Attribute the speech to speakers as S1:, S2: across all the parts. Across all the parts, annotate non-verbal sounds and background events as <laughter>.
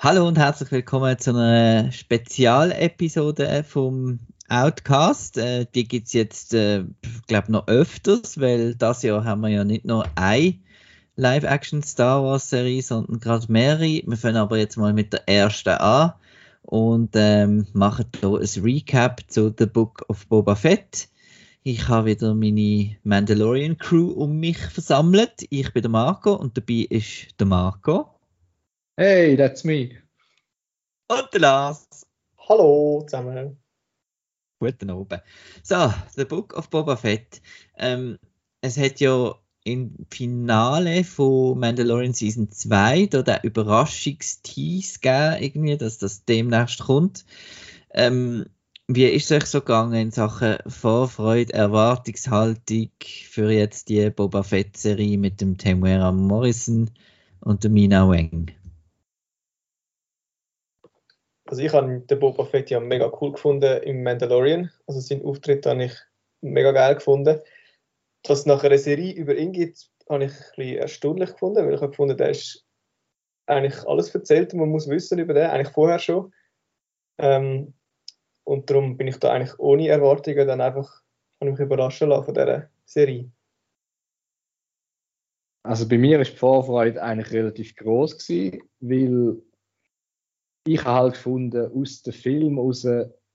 S1: Hallo und herzlich willkommen zu einer Spezialepisode vom Outcast. Äh, die gibt es jetzt, äh, glaube noch öfters, weil das Jahr haben wir ja nicht nur eine Live-Action Star Wars Serie, sondern gerade mehrere. Wir fangen aber jetzt mal mit der ersten an und ähm, machen hier ein Recap zu The Book of Boba Fett. Ich habe wieder meine Mandalorian Crew um mich versammelt. Ich bin der Marco und dabei ist der Marco.
S2: Hey, that's me.
S1: Und der Lars.
S3: Hallo zusammen.
S1: Guten Abend. So, The Book of Boba Fett. Ähm, es hat ja im Finale von Mandalorian Season 2 da der Überraschungstease gegeben, irgendwie, dass das demnächst kommt. Ähm, wie ist es euch so gegangen in Sachen Vorfreude, Erwartungshaltung für jetzt die Boba Fett-Serie mit dem Temuera Morrison und der Mina Weng?
S3: Also ich habe den Boba Fett ja mega cool gefunden im Mandalorian. Also seinen Auftritt habe ich mega geil gefunden. Dass es nach einer Serie über ihn gibt, habe ich ein bisschen erstaunlich gefunden, weil ich habe gefunden, der ist eigentlich alles erzählt, man muss wissen über den, eigentlich vorher schon. Ähm, und darum bin ich da eigentlich ohne Erwartungen dann einfach habe mich überraschen lassen von dieser Serie.
S2: Also bei mir ist die Vorfreude eigentlich relativ groß gewesen, weil ich habe halt gefunden, aus dem Film raus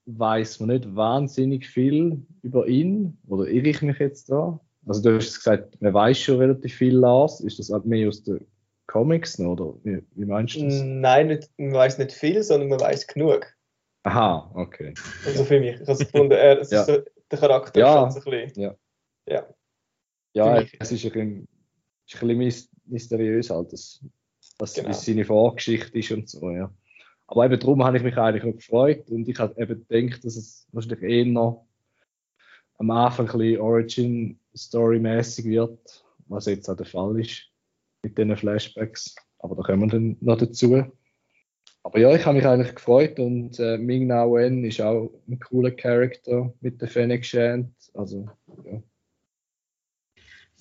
S2: weiß man nicht wahnsinnig viel über ihn. Oder irre ich mich jetzt da? Also du hast gesagt, man weiß schon relativ viel, Lars. Ist das halt mehr aus den Comics noch, oder wie, wie meinst du das?
S3: Nein, nicht, man weiß nicht viel, sondern man weiß genug.
S2: Aha, okay.
S3: Also für mich. Ich habe gefunden, er, es
S2: Ja.
S3: ist so, der Charakter
S2: Ja.
S3: ist ein bisschen.
S2: Ja.
S3: Ja.
S2: Ja, es ist ein bisschen, ist ein bisschen mys- mysteriös halt, dass, dass
S3: Genau.
S2: wie seine Vorgeschichte ist und so, ja. Aber eben darum habe ich mich eigentlich noch gefreut und ich habe eben gedacht, dass es wahrscheinlich eher noch am Anfang ein bisschen Origin-Story-mäßig wird, was jetzt auch der Fall ist mit diesen Flashbacks. Aber da kommen wir dann noch dazu. Aber ja, ich habe mich eigentlich gefreut und äh, Ming Na Wen ist auch ein cooler Charakter mit der Fennec Shand. Also,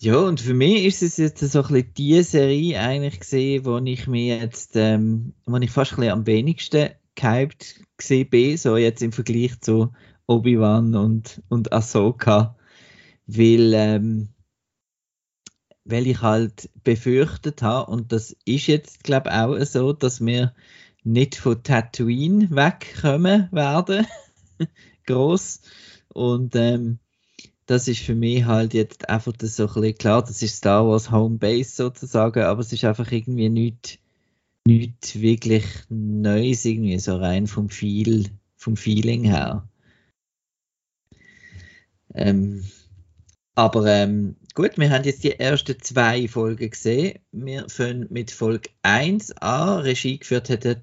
S2: ja.
S1: Und für mich ist es jetzt so ein bisschen die Serie eigentlich gesehen, wo ich mir jetzt, ähm, wo ich fast ein bisschen am wenigsten gehypt gesehen bin, so jetzt im Vergleich zu Obi-Wan und, und Ahsoka, weil, ähm, weil ich halt befürchtet habe, und das ist jetzt, glaube ich, auch so, dass wir nicht von Tatooine wegkommen werden, <laughs> groß und ähm, das ist für mich halt jetzt einfach das so ein bisschen klar, das ist Star Wars Home Base sozusagen, aber es ist einfach irgendwie nicht, nicht wirklich Neues, irgendwie so rein vom Feel, vom Feeling her. Ähm, aber ähm, gut, wir haben jetzt die ersten zwei Folgen gesehen. Wir fangen mit Folge 1 an. Regie geführt hat der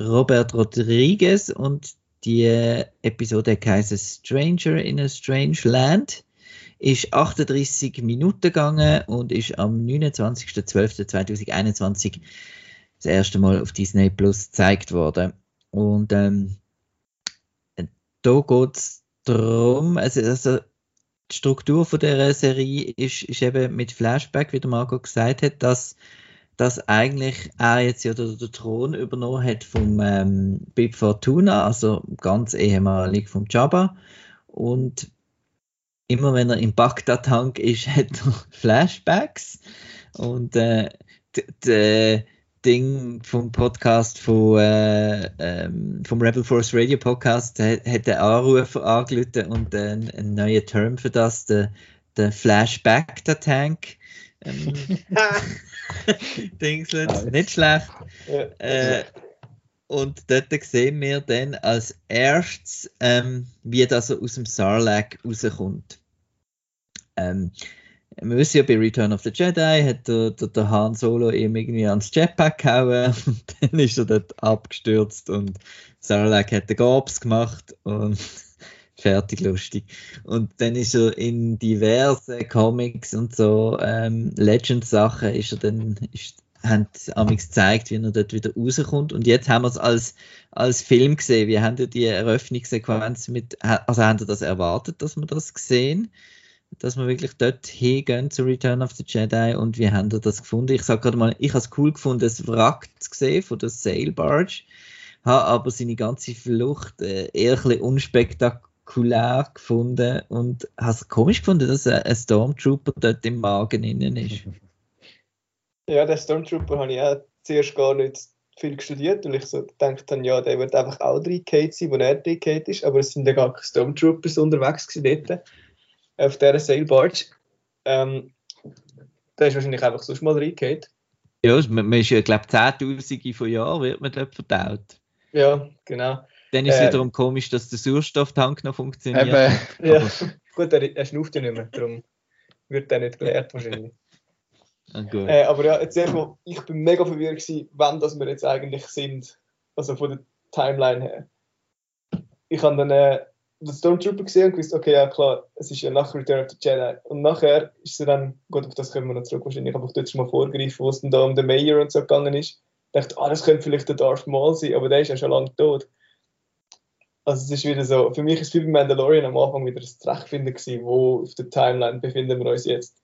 S1: Robert Rodriguez und die Episode heisst Stranger in a Strange Land. Ist 38 Minuten gegangen und ist am 29.12.2021 das erste Mal auf Disney Plus gezeigt worden. Und ähm, da geht es darum, also, also die Struktur von der Serie ist, ist eben mit Flashback, wie der Marco gesagt hat, dass, dass eigentlich er jetzt ja den, den Thron übernommen hat vom ähm, Bib Fortuna, also ganz ehemalig vom Jabba. Und immer wenn er im Bagdad-Tank ist, <laughs> hat er Flashbacks. Und äh, d- Ding vom Podcast von, äh, ähm, vom Rebel Force Radio Podcast hat, hat der Anrufer angerufen und äh, einen, neuen Term für das, der, der Flashback <laughs> Dingslet, nicht schlecht.
S3: Ja.
S1: Äh, und dort sehen wir dann als erstes, ähm, wie das so aus dem Sarlacc rauskommt. Ähm, wir wissen ja, bei Return of the Jedi hat der, der, der Han Solo ihm irgendwie ans Jetpack gehauen <laughs> und dann ist er dort abgestürzt und Sarlacc hat den Gabs gemacht und fertig lustig. Und dann ist er in diversen Comics und so ähm, Legend-Sachen ist er dann ist, haben amigs gezeigt, wie er dort wieder rauskommt. Und jetzt haben wir es als, als Film gesehen. Wie haben die Eröffnungssequenz mit, also haben Sie das erwartet, dass wir das sehen? Dass wir wirklich dort hingehen zu Return of the Jedi und wie haben Sie das gefunden? Ich sage gerade mal, ich habe es cool gefunden, das Wrack zu sehen von der Sail Barge, habe aber seine ganze Flucht äh, eher ein bisschen unspektakulär gefunden und habe es komisch gefunden, dass ein Stormtrooper dort im Magen innen ist. <laughs>
S3: Ja, der Stormtrooper habe ich auch zuerst gar nicht viel studiert, weil ich so gedacht habe, ja, der wird einfach auch 3K sein, wo er 3K ist, aber es sind ja gar keine Stormtroopers unterwegs gewesen dort, auf dieser Sail Barge. Ähm, der ist wahrscheinlich einfach sonst mal 3K.
S1: Ja, man, ist ja, glaube ich, Zehntausende von Jahren wird man dort verdaut.
S3: Ja, genau.
S1: Dann ist es
S3: Äh,
S1: wiederum komisch, dass der Sauerstofftank noch funktioniert.
S2: Eben, <laughs>
S3: Ja, gut, er, er schnauft ja nicht mehr, darum wird der nicht gelehrt wahrscheinlich.
S1: Ah, gut.
S3: Äh, aber ja, jetzt erstmal, ich bin mega verwirrt gewesen, wann das wir jetzt eigentlich sind. Also von der Timeline her. Ich habe dann äh, den Stormtrooper gesehen und gewusst, okay, ja klar, es ist ja nach Return of the Jedi. Und nachher ist sie dann, gut, auf das kommen wir noch zurück wahrscheinlich, aber ich dort schon mal vorgreifen, wo es dann da um den Mayor und so gegangen ist. Ich dachte, ah, das könnte vielleicht der Darth Maul sein, aber der ist ja schon lange tot. Also es ist wieder so, für mich ist es wie bei Mandalorian am Anfang wieder das Zurechtfinden gewesen, wo auf der Timeline befinden wir uns jetzt.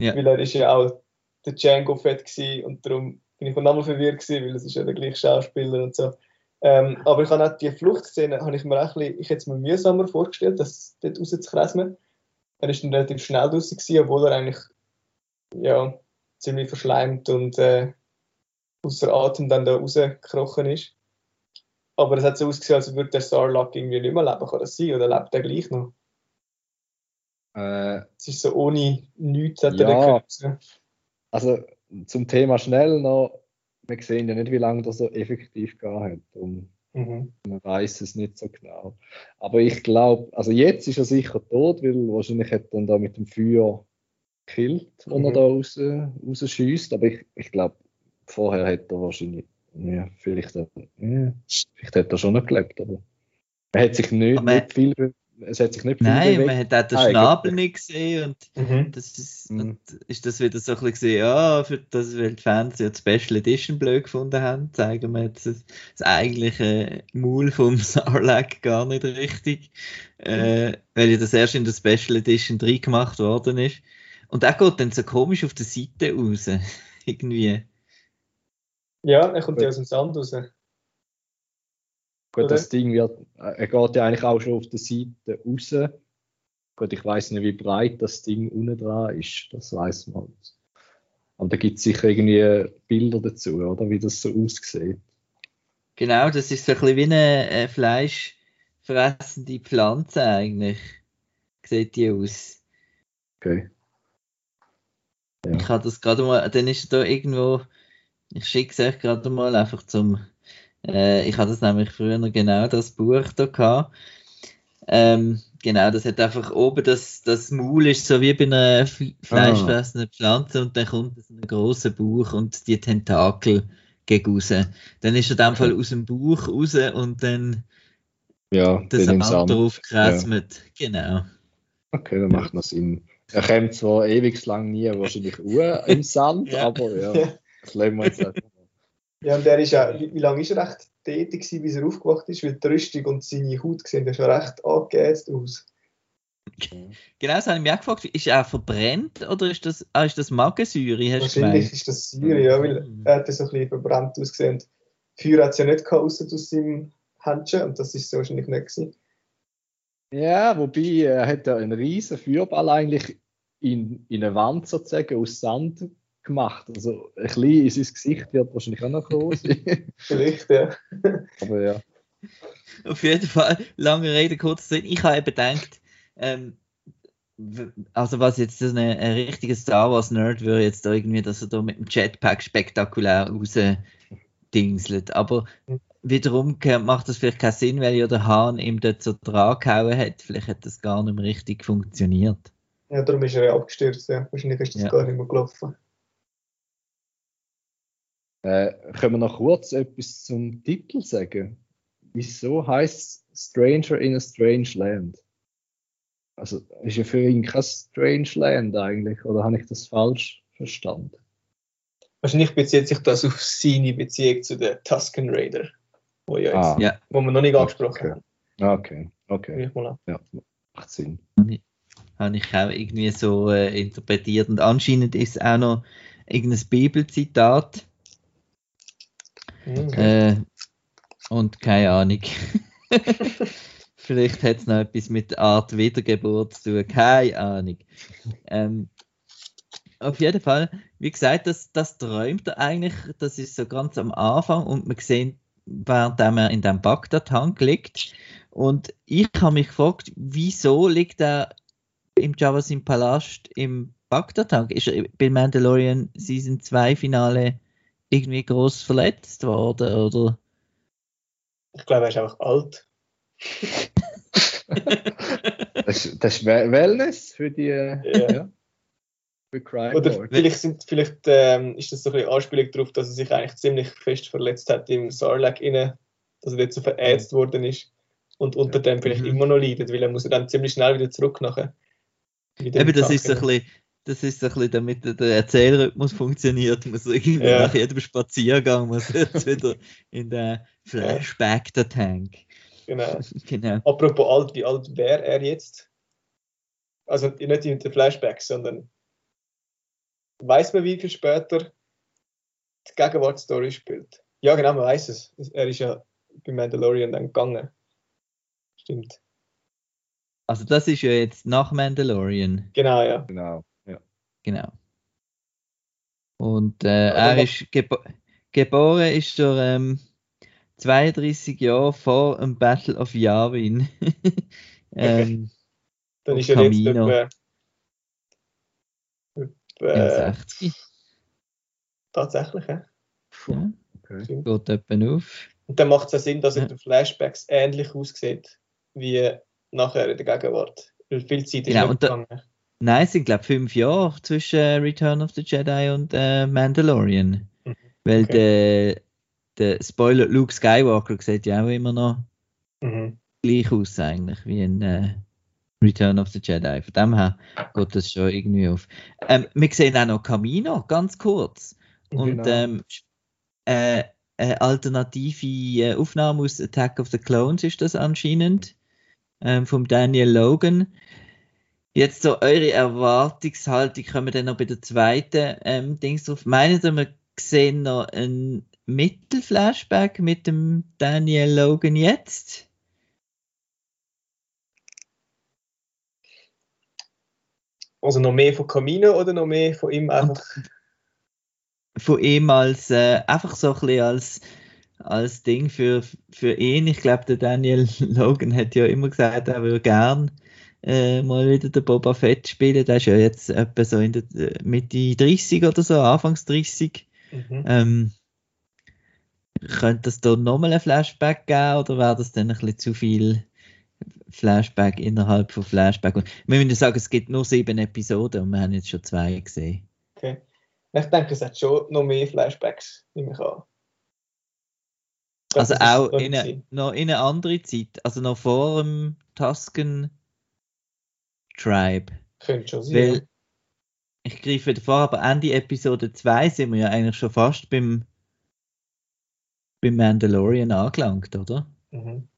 S1: Ja.
S3: Weil er ist ja auch der Django Fett gewesen und darum bin ich von nochmal verwirrt gewesen, weil es ist ja der gleiche Schauspieler und so. Ähm, aber ich habe auch die Fluchtszene, habe ich mir auch ein bisschen, ich hätte es mir mühsamer vorgestellt, das dort rauszukressen. Er ist dann relativ schnell draußen gewesen, obwohl er eigentlich ja, ziemlich verschleimt und äh, außer Atem dann da rausgekrochen ist. Aber es hat so ausgesehen, als würde der Sarlacc irgendwie nicht mehr leben. Kann das sein? Oder lebt er gleich noch?
S2: äh,
S3: Es ist so ohne nichts hat er
S2: Ja.
S3: den Körper.
S2: also zum Thema schnell noch, wir sehen ja nicht, wie lange das so effektiv gegangen hat. Und
S3: Mhm.
S2: man weiß es nicht so genau. Aber ich glaube, also jetzt ist er sicher tot, weil wahrscheinlich hat er dann da mit dem Feuer gekillt, wo
S3: Mhm.
S2: er da raus, rausschießt. Aber ich, ich glaube, vorher hätte er wahrscheinlich, ja, vielleicht, ja, vielleicht hat er schon noch gelebt, aber er hat sich nicht,
S1: Aber-
S2: nicht viel, es hat sich nicht viel
S1: Nein,
S2: bewegt.
S1: man hat auch den
S2: Ah,
S1: Schnabel nicht gesehen und
S3: Mhm.
S1: das ist,
S2: Mhm.
S1: und ist das wieder so ein bisschen gesehen, ja, für das, weil die Fans ja die Special Edition blöd gefunden haben, zeigen wir jetzt das, das eigentliche Maul vom <laughs> Sarlacc gar nicht richtig, äh, weil ja das erst in der Special Edition 3 gemacht worden ist. Und er geht dann so komisch auf der Seite raus, <laughs> irgendwie.
S3: Ja, er kommt ja aus dem Sand raus.
S2: Gut,
S3: Oder?
S2: das Ding wird, äh, er geht ja eigentlich auch schon auf der Seite raus. Gut, ich weiß nicht, wie breit das Ding unten dran ist, das weiß man. Aber da gibt es sicher irgendwie Bilder dazu, oder? Wie das so aussieht.
S1: Genau, das ist so ein bisschen wie eine äh, fleischfressende Pflanze eigentlich. Sieht die aus.
S2: Okay. Ja.
S1: Ich habe das gerade mal, dann ist da irgendwo, ich schicke es euch gerade mal einfach zum, äh, ich hatte das nämlich früher noch genau das Buch da gehabt. Ähm, genau, das hat einfach oben das, das Maul ist so wie bei einer fleischfressenden Pflanze und dann kommt so ein großer Bauch und die Tentakel gegen raus. Dann ist er in dem Fall aus dem Bauch raus und dann
S2: Ja,
S1: das Sand drauf gekrasmet. Genau.
S2: Okay, dann macht noch Sinn. Er kommt zwar ewig lang nie wahrscheinlich Uhr im Sand, <laughs>
S1: Ja.
S2: aber ja, <laughs> das wir jetzt mal.
S3: Ja, und der ist ja, wie, wie lange ist er recht tätig gewesen, bis er aufgewacht ist? Weil die Rüstung und seine Haut sehen ja schon recht angeheizt aus.
S1: Genau, das habe ich mich auch gefragt. Ist er auch verbrennt oder ist das, ah, ist das Magensäure? Hast du
S3: Wahrscheinlich ist das Säure, ja, weil
S1: Mhm.
S3: er hat ja so ein bisschen verbrannt ausgesehen. Und Feuer hat es ja nicht gehabt, ausser aus seinem Händchen, und das ist so wahrscheinlich nicht gewesen.
S2: Ja, wobei er hat ja einen riesen Feuerball eigentlich in, in eine Wand sozusagen aus Sand gemacht. Also ein bisschen in sein Gesicht wird wahrscheinlich auch noch groß sein. <laughs>
S3: Vielleicht, ja.
S2: aber ja.
S1: Auf jeden Fall, lange Rede, kurzer Sinn. Ich habe eben gedacht, ähm, also was jetzt so ein, ein richtiger Star Wars Nerd würde jetzt da irgendwie, dass er da mit dem Jetpack spektakulär rausdingselt. Aber wiederum macht das vielleicht keinen Sinn, weil ja der Hahn ihm dort so dran gehauen hat. Vielleicht hat das gar nicht mehr richtig funktioniert.
S3: Ja, darum ist er ja abgestürzt, ja. Wahrscheinlich ist das
S1: Ja.
S3: gar nicht mehr gelaufen.
S2: Äh, können wir noch kurz etwas zum Titel sagen? Wieso heißt Stranger in a Strange Land. Also ist ja für ihn kein Strange Land eigentlich, oder habe ich das falsch verstanden?
S3: Wahrscheinlich bezieht sich das auf seine Beziehung zu den Tusken Raider, wo, ja
S2: Ah.
S3: jetzt,
S1: Ja.
S3: wo wir noch nicht angesprochen
S2: Okay.
S3: haben.
S2: Okay, okay.
S3: An.
S2: Ja, macht Sinn.
S1: Habe ich auch irgendwie so äh, interpretiert. Und anscheinend ist es auch noch irgendein Bibelzitat.
S3: Mhm.
S1: Äh, und keine Ahnung. <laughs> Vielleicht hat es noch etwas mit der Art Wiedergeburt zu tun. Keine Ahnung. Ähm, auf jeden Fall, wie gesagt, das, das träumt er eigentlich. Das ist so ganz am Anfang und wir sehen, während er in dem Bagdad-Tank liegt. Und ich habe mich gefragt, wieso liegt er im Javas im Palast im Bagdad-Tank? Ist er bei Mandalorian Season 2 Finale irgendwie groß verletzt worden? Oder?
S3: Ich glaube, er ist einfach alt. <laughs>
S2: Das, ist- das ist Wel- Wellness für die
S3: Ja.
S2: ja. für Crime
S3: Oder vielleicht, sind, vielleicht ähm, ist das so ein bisschen Anspielung darauf, dass er sich eigentlich ziemlich fest verletzt hat im Sarlacc inne, dass er dort so verätzt worden ist und unter dem vielleicht
S1: Mhm.
S3: immer noch leidet, weil er muss ja dann ziemlich schnell wieder zurück nachher.
S1: Eben, das
S3: Tank
S1: ist so ein bisschen, das ist so ein bisschen, damit der- Erzählrhythmus funktioniert, muss irgendwie
S3: Ja.
S1: nach jedem Spaziergang muss er jetzt wieder in den Flashback der Tank.
S3: Genau. <laughs>
S1: Genau.
S3: Apropos alt, wie alt wäre er jetzt? Also nicht in den Flashbacks, sondern weiß man, wie viel später die Gegenwartsstory spielt? Ja, genau, man weiß es. Er ist ja bei Mandalorian dann gegangen. Stimmt.
S1: Also das ist ja jetzt nach Mandalorian.
S3: Genau, ja.
S2: Genau. Ja.
S1: Genau. Und äh, er ist gebo geboren ist er ähm, 32 Jahre vor dem Battle of Yavin. <laughs> ähm,
S3: Dann ist er jetzt etwa, etwa
S1: im
S3: äh,
S1: 60.
S3: tatsächlich. Ja.
S1: Ja,
S2: Okay.
S1: Geht etwa auf.
S3: Und dann macht es ja Sinn, dass er
S1: Ja.
S3: in den Flashbacks ähnlich aussieht wie nachher in der Gegenwart. Weil viel Zeit ist
S1: Genau,
S3: nicht
S1: und da-
S3: gegangen.
S1: Nein, es sind glaube ich fünf Jahre zwischen äh, Return of the Jedi und äh, Mandalorian.
S3: Mhm.
S1: Weil
S3: Okay.
S1: der, der Spoiler Luke Skywalker sieht ja auch immer noch
S3: Mhm.
S1: gleich aus eigentlich wie in äh, Return of the Jedi. Von dem her geht das schon irgendwie auf. Ähm, wir sehen auch noch Camino, ganz kurz. Und
S2: Genau.
S1: ähm, äh, eine alternative äh, Aufnahme aus Attack of the Clones ist das anscheinend. Ähm, vom Daniel Logan. Jetzt so eure Erwartungshaltung, kommen wir dann noch bei der zweiten ähm, Dings drauf. Meinen Sie, wir sehen noch ein Mittelflashback mit dem Daniel Logan jetzt?
S3: Also noch mehr von Camino oder noch mehr von ihm einfach?
S1: von ihm als äh, einfach so ein bisschen als, als Ding für, für ihn. Ich glaube, der Daniel <laughs> Logan hat ja immer gesagt, er würde gern äh, mal wieder den Boba Fett spielen. Der ist ja jetzt etwa so in der äh, Mitte 30 oder so, Anfangs 30.
S3: Mhm.
S1: Ähm, könnte es da nochmal ein Flashback geben oder wäre das dann ein bisschen zu viel Flashback innerhalb von Flashback? Und wir müssen sagen, es gibt nur sieben Episoden und wir haben jetzt schon zwei gesehen.
S3: Okay. Ich denke, es hat schon noch mehr Flashbacks, nehme ich an.
S1: Also auch in eine, noch in eine andere Zeit, also noch vor dem Tusken Tribe.
S3: Könnte schon sein.
S1: Weil ich greife wieder vor, aber Ende Episode 2 sind wir ja eigentlich schon fast beim, beim Mandalorian angelangt, oder?
S3: ja. Mhm.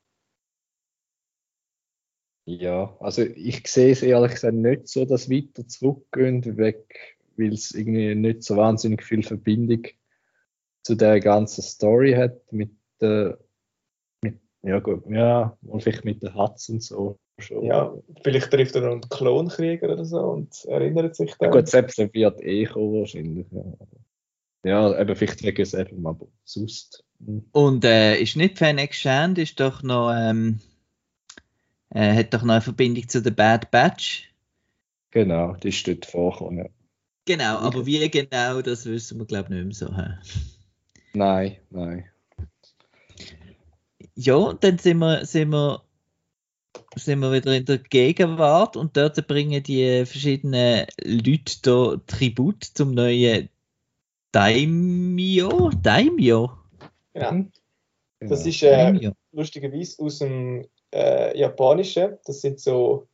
S2: Ja, also ich sehe es ehrlich gesagt nicht so, dass weiter zurückgehen, weg, weil es irgendwie nicht so wahnsinnig viel Verbindung zu der ganzen Story hat mit der, mit, ja gut, ja, und vielleicht mit der Hatz und so.
S3: Ja, vielleicht trifft er noch einen Klonkrieger oder so und erinnert sich
S2: Ja,
S3: dann.
S2: gut, selbst er wird eh kommen wahrscheinlich. Ja, ja eben vielleicht wegen es eben, aber sonst. hm.
S1: Und äh, ist nicht Fennec Shand, ist doch noch, ähm, äh, hat doch noch eine Verbindung zu der Bad Batch.
S2: Genau, die ist dort vorgekommen, ja.
S1: Genau, aber wie genau, das wissen wir glaube ich nicht mehr so. hä?
S2: Nein, nein.
S1: Ja, dann sind wir, sind wir, sind wir wieder in der Gegenwart und dort bringen die verschiedenen Leute da Tribut zum neuen Daimyo. Daimyo.
S3: Genau. Das ist äh, lustigerweise aus dem äh, Japanischen. Das sind so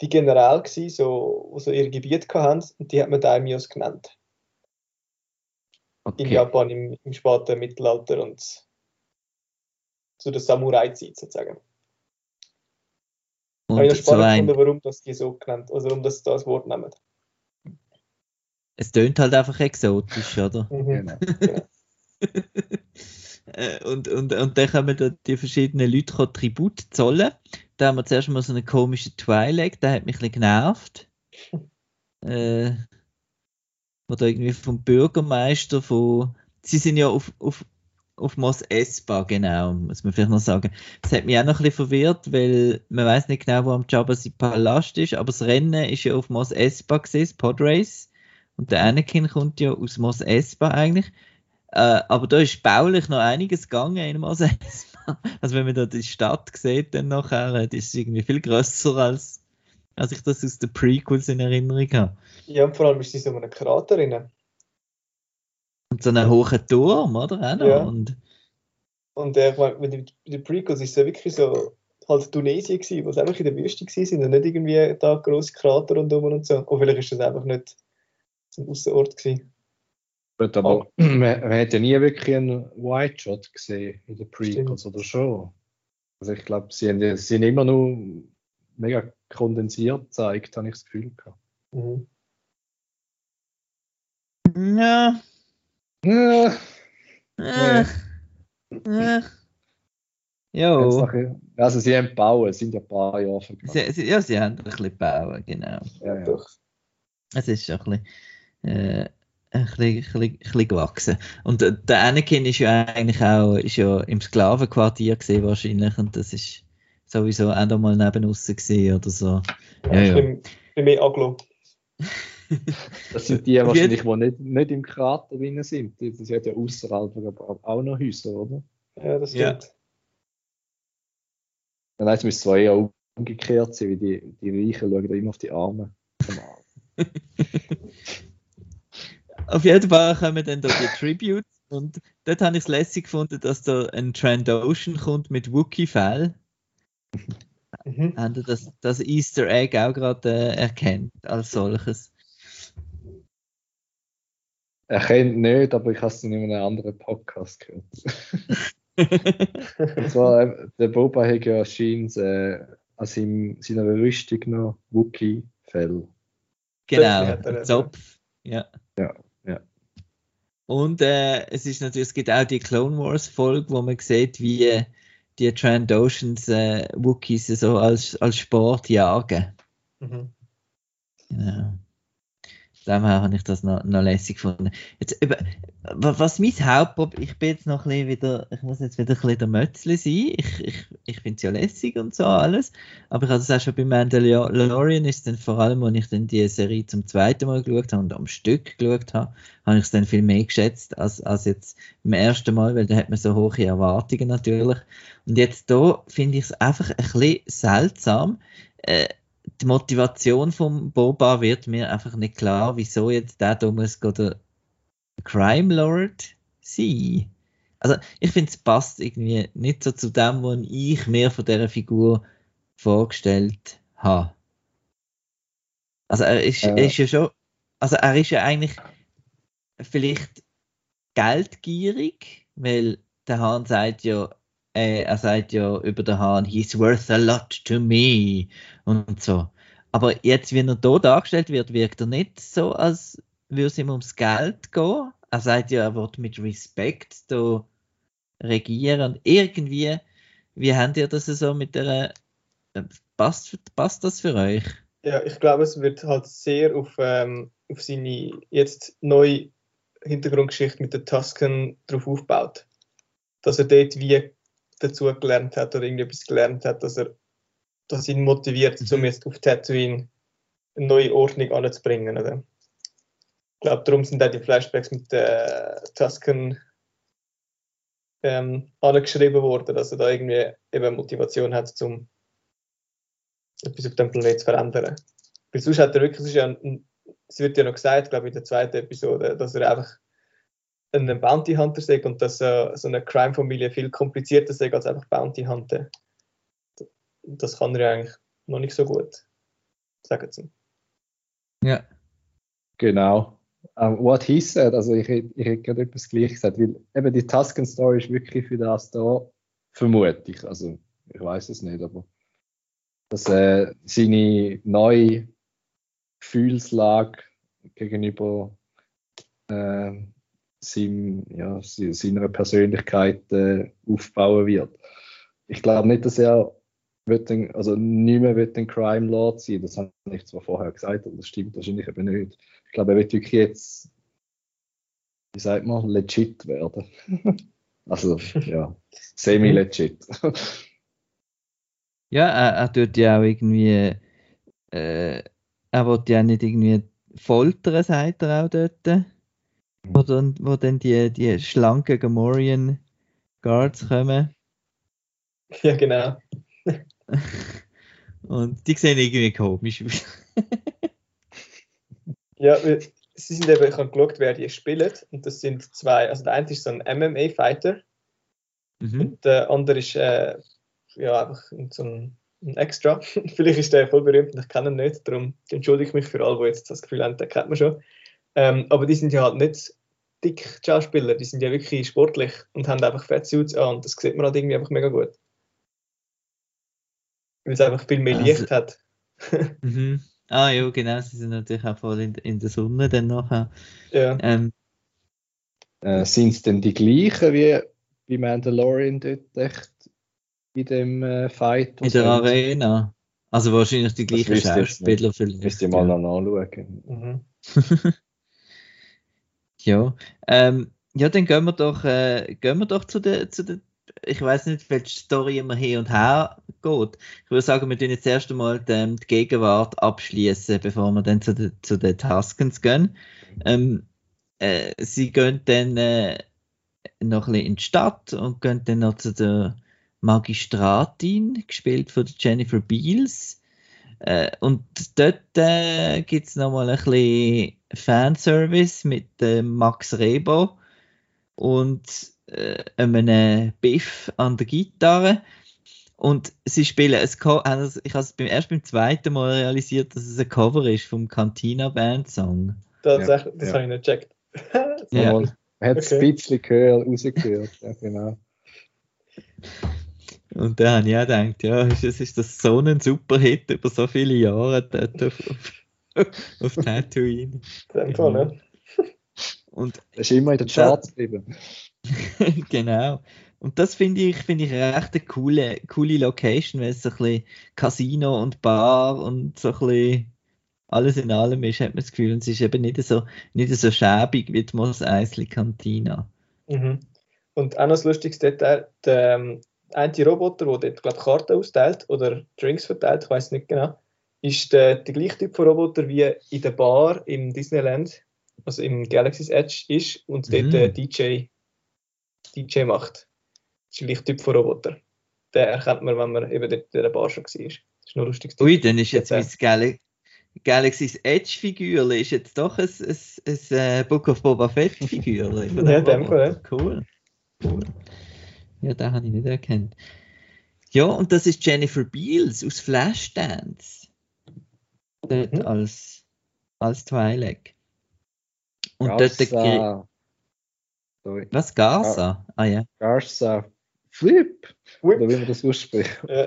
S3: die Generäle, gewesen, so, die so ihr Gebiet hatten und die hat man Daimyos genannt. In
S1: Okay.
S3: Japan im, im späten Mittelalter und zu der Samurai-Zeit sozusagen. Habe ich
S1: Und
S3: noch
S1: so
S3: spannend
S1: ein,
S3: gefunden, warum das die so genannt, also warum das das Wort nehmen.
S1: es tönt halt einfach exotisch, oder?
S3: Mhm.
S2: Genau. <laughs>
S1: Äh, und, und, und dann kommen da die verschiedenen Leute Tribut zollen. Da haben wir zuerst mal so einen komischen Twilight, der hat mich ein bisschen genervt. <laughs> Äh, wo da irgendwie vom Bürgermeister von. Sie sind ja auf, auf, auf Mos Espa, genau, muss man vielleicht noch sagen. Das hat mich auch noch ein bisschen verwirrt, weil man weiß nicht genau, wo am Jabba sein Palast ist, aber das Rennen ist ja auf Mos Espa gesehen, das Podrace. Und der Anakin kommt ja aus Mos Espa eigentlich. Äh, aber da ist baulich noch einiges gegangen in Mos Espa. <laughs> Also wenn man da die Stadt sieht, dann nachher, äh, die ist irgendwie viel grösser als, als ich das aus den Prequels in Erinnerung habe.
S3: Ja, und vor allem ist sie so in einem Krater drin.
S1: Und so einen hohen Turm, oder?
S3: Ja.
S1: Und,
S3: Und äh, ich meine, mit den- Prequels ist es ja wirklich so halt Tunesien gewesen, wo sie einfach in der Wüste gewesen sind und nicht irgendwie da grosse Krater rundum und so. Und vielleicht ist das einfach nicht zum Außenort gewesen.
S2: Gut, aber man, man <clears throat> hat ja nie wirklich einen White Shot gesehen in den Prequels
S3: Stimmt.
S2: oder schon. Also ich glaube, sie, haben sie sind immer nur mega kondensiert gezeigt, habe ich das Gefühl gehabt.
S3: Mhm.
S1: ja,
S2: Ja,
S1: äh, äh,
S2: jetzt
S1: jo.
S2: also sie haben bauen, es sind ja ein paar Jahre vergangen.
S1: Sie, sie, ja, sie haben ein bisschen gebaut, genau.
S2: Ja, ja.
S3: Doch.
S1: Es ist schon ein bisschen, äh, ein bisschen, ein bisschen, ein bisschen gewachsen. Und äh, der Anakin ist ja eigentlich auch ist ja im Sklavenquartier gesehen wahrscheinlich und das ist sowieso auch noch mal neben gesehen oder so. Ja,
S3: Ich
S1: ja.
S3: bin, bin mehr Aglo. <laughs>
S2: Das sind die <laughs> wahrscheinlich, die nicht, nicht im Krater drin sind. Das hat ja außerhalb aber auch noch Häuser, oder?
S3: Ja, das
S1: Ja.
S3: stimmt.
S2: Nein, es müsste zwar eher umgekehrt sein, wie die, die Reichen schauen da immer auf die Arme. <laughs>
S1: Auf jeden Fall kommen dann da die Tributes und dort habe ich es lässig gefunden, dass da ein Trandoshan kommt mit Wookie-Fell.
S3: Mhm.
S1: Haben das, das Easter Egg auch gerade äh, erkennt als solches?
S2: Er kennt nicht, aber ich habe es in einem anderen Podcast gehört. <laughs> Und zwar, äh, der Boba hat ja scheint äh, an seinem, seiner Rüstung noch Wookie-Fell.
S1: Genau, Zopf. Ja.
S2: Ja, ja.
S1: Und äh, es ist natürlich, es gibt auch die Clone Wars Folge, wo man sieht, wie äh, die Trandoshans äh, Wookiees so als, als Sport jagen.
S3: Mhm.
S1: Genau. Dem habe ich das noch, noch lässig gefunden. Jetzt, über, wa- was mein Hauptproblem, ich bin jetzt noch ein bisschen wieder, ich muss jetzt wieder ein bisschen der Mötzli sein. Ich, ich, ich finde es ja lässig und so alles. Aber ich habe das auch schon bei Mandalorian, ist dann vor allem, als ich dann die Serie zum zweiten Mal geschaut habe und am Stück geschaut habe, habe ich es dann viel mehr geschätzt als, als jetzt beim ersten Mal, weil da hat man so hohe Erwartungen natürlich. Und jetzt da finde ich es einfach ein bisschen seltsam. Äh, die Motivation vom Boba wird mir einfach nicht klar, wieso jetzt der da muss go der Crime Lord sein. Also ich finde es passt irgendwie nicht so zu dem, was ich mir von dieser Figur vorgestellt habe. Also er ist,
S2: Ja.
S1: er ist ja schon, also er ist ja eigentlich vielleicht geldgierig, weil der Hahn sagt ja, äh, er sagt ja über den Hahn, he's worth a lot to me und so. Aber jetzt, wie er hier dargestellt wird, wirkt er nicht so, als würde es ihm ums Geld gehen. Er sagt ja, er wird mit Respekt da regieren irgendwie, wie habt ihr das so mit der, äh, passt, passt das für euch?
S3: Ja, ich glaube, es wird halt sehr auf, ähm, auf seine jetzt neue Hintergrundgeschichte mit den Tusken drauf aufbaut. Dass er dort wie dazu gelernt hat oder irgendetwas gelernt hat, dass er das ihn motiviert,
S1: Mhm.
S3: um jetzt auf Tatooine eine neue Ordnung anzubringen. Oder? Ich glaube, darum sind auch die Flashbacks mit den Tusken ähm, angeschrieben worden, dass er da irgendwie eben Motivation hat, um etwas auf dem Planeten zu verändern. Weil sonst hat er wirklich, es, ja es wird ja noch gesagt, glaube ich, in der zweiten Episode, dass er einfach ein Bounty Hunter sei und dass äh, so eine Crime-Familie viel komplizierter sei als einfach Bounty Hunter. Das kann er ja eigentlich noch nicht so gut. Sagen Sie.
S1: Ja.
S2: Genau. Um, what he said, also ich, ich hätte gerade etwas gleich gesagt, weil eben die Tusken Story ist wirklich für das da, vermute ich. Also ich weiß es nicht, aber dass äh, seine neue Gefühlslage gegenüber äh, seinem, ja, seiner Persönlichkeit äh, aufbauen wird. Ich glaube nicht, dass er wird den, also nicht mehr wird ein Crime Lord sein. Das habe ich zwar vorher gesagt, aber das stimmt wahrscheinlich eben nicht. Ich glaube, er wird wirklich jetzt, wie sagt man, legit werden. <laughs> also, ja, semi-legit. <laughs>
S1: ja, er, er tut ja auch irgendwie, äh, er wird ja nicht irgendwie foltern, sagt er auch dort. Wo dann, wo dann die, die schlanken Gamorrean Guards kommen. <laughs>
S3: Ja, genau. <laughs>
S1: Und die sehen irgendwie komisch aus. <laughs>
S3: ja, sie sind eben, ich habe geschaut, wer die spielen. Und das sind zwei. Also der eine ist so ein MMA-Fighter. Mhm. Und der andere ist äh, ja, einfach so ein, ein Extra. Vielleicht ist der voll berühmt und ich kenne ihn nicht. Darum entschuldige ich mich für alle, die jetzt das Gefühl haben, den kennt man schon. Ähm, aber die sind ja halt nicht dick Schauspieler, die sind ja wirklich sportlich und haben einfach Fettsuits an und das sieht man halt irgendwie einfach mega gut. Weil es einfach viel mehr Licht also, hat. <laughs>
S1: mhm. Ah ja, genau, sie sind natürlich auch voll in, in der Sonne dann nachher.
S3: Ja. Ähm,
S2: äh, sind es denn die gleichen wie bei Mandalorian dort echt in dem äh, Fight?
S1: In der Arena. Also wahrscheinlich die gleichen Schauspieler
S2: vielleicht. Müsst ihr mal ja. noch anschauen. Mhm. <laughs>
S1: ja. Ähm, ja, dann gehen wir doch, äh, gehen wir doch zu der, zu der ich weiß nicht, welche Story immer hin und her geht. Ich würde sagen, wir tun jetzt erst einmal die, die Gegenwart abschließen, bevor wir dann zu, de, zu den Taskens gehen. Ähm, äh, sie gehen dann äh, noch ein bisschen in die Stadt und gehen dann noch zu der Magistratin, gespielt von Jennifer Beals. Äh, und dort äh, gibt es nochmal ein bisschen Fanservice mit äh, Max Rebo und äh, einem Biff an der Gitarre. Und sie spielen ein Cover, ich habe es beim, erst beim zweiten Mal realisiert, dass es ein Cover ist vom Cantina Band Song.
S3: Tatsächlich, ja, das ja. habe ich nicht gecheckt. <laughs>
S2: ja. Man hat es okay. ein bisschen gehört, rausgehört, ja, genau.
S1: Und da habe ich auch gedacht, ja, ist, ist das so ein super Hit über so viele Jahre dort auf, auf, <laughs> auf Tatooine.
S3: In Fall, ne? <laughs>
S1: Und
S2: das ist immer in den Charts geblieben. <laughs>
S1: genau. Und das finde ich, finde ich eine recht coole, coole Location, weil es so ein bisschen Casino und Bar und so ein bisschen alles in allem ist, hat man das Gefühl. Und es ist eben nicht so, nicht so schäbig wie die Mos Eisley Cantina.
S3: Mhm. Und auch noch das lustigste Detail, der ähm, eine Roboter, der dort, glaube Karten austeilt oder Drinks verteilt, ich weiß nicht genau, ist der, der gleiche Typ von Roboter wie in der Bar im Disneyland, also im Galaxy's Edge ist und dort der mhm. DJ, DJ macht. Das ist ein gleicher Typ von Roboter. Den erkennt man, wenn man eben dort in der Bar schon war. Das ist nur lustig.
S1: Ui, dann ist jetzt mein Gal Galaxy's Edge-Figur ist jetzt doch ein, ein, ein, ein äh, Book of Boba Fett-Figur. <laughs>
S3: ja, dem Fall.
S1: Cool. cool. Ja, den habe ich nicht erkannt. Ja, und das ist Jennifer Beals aus Flashdance. Dort mhm. als, als Twilight. Und Garza. dort. Sorry. Was? Garza? Gar ah ja.
S2: Garza Flip. Whip. Oder wie man das ausspricht. <laughs> Ja.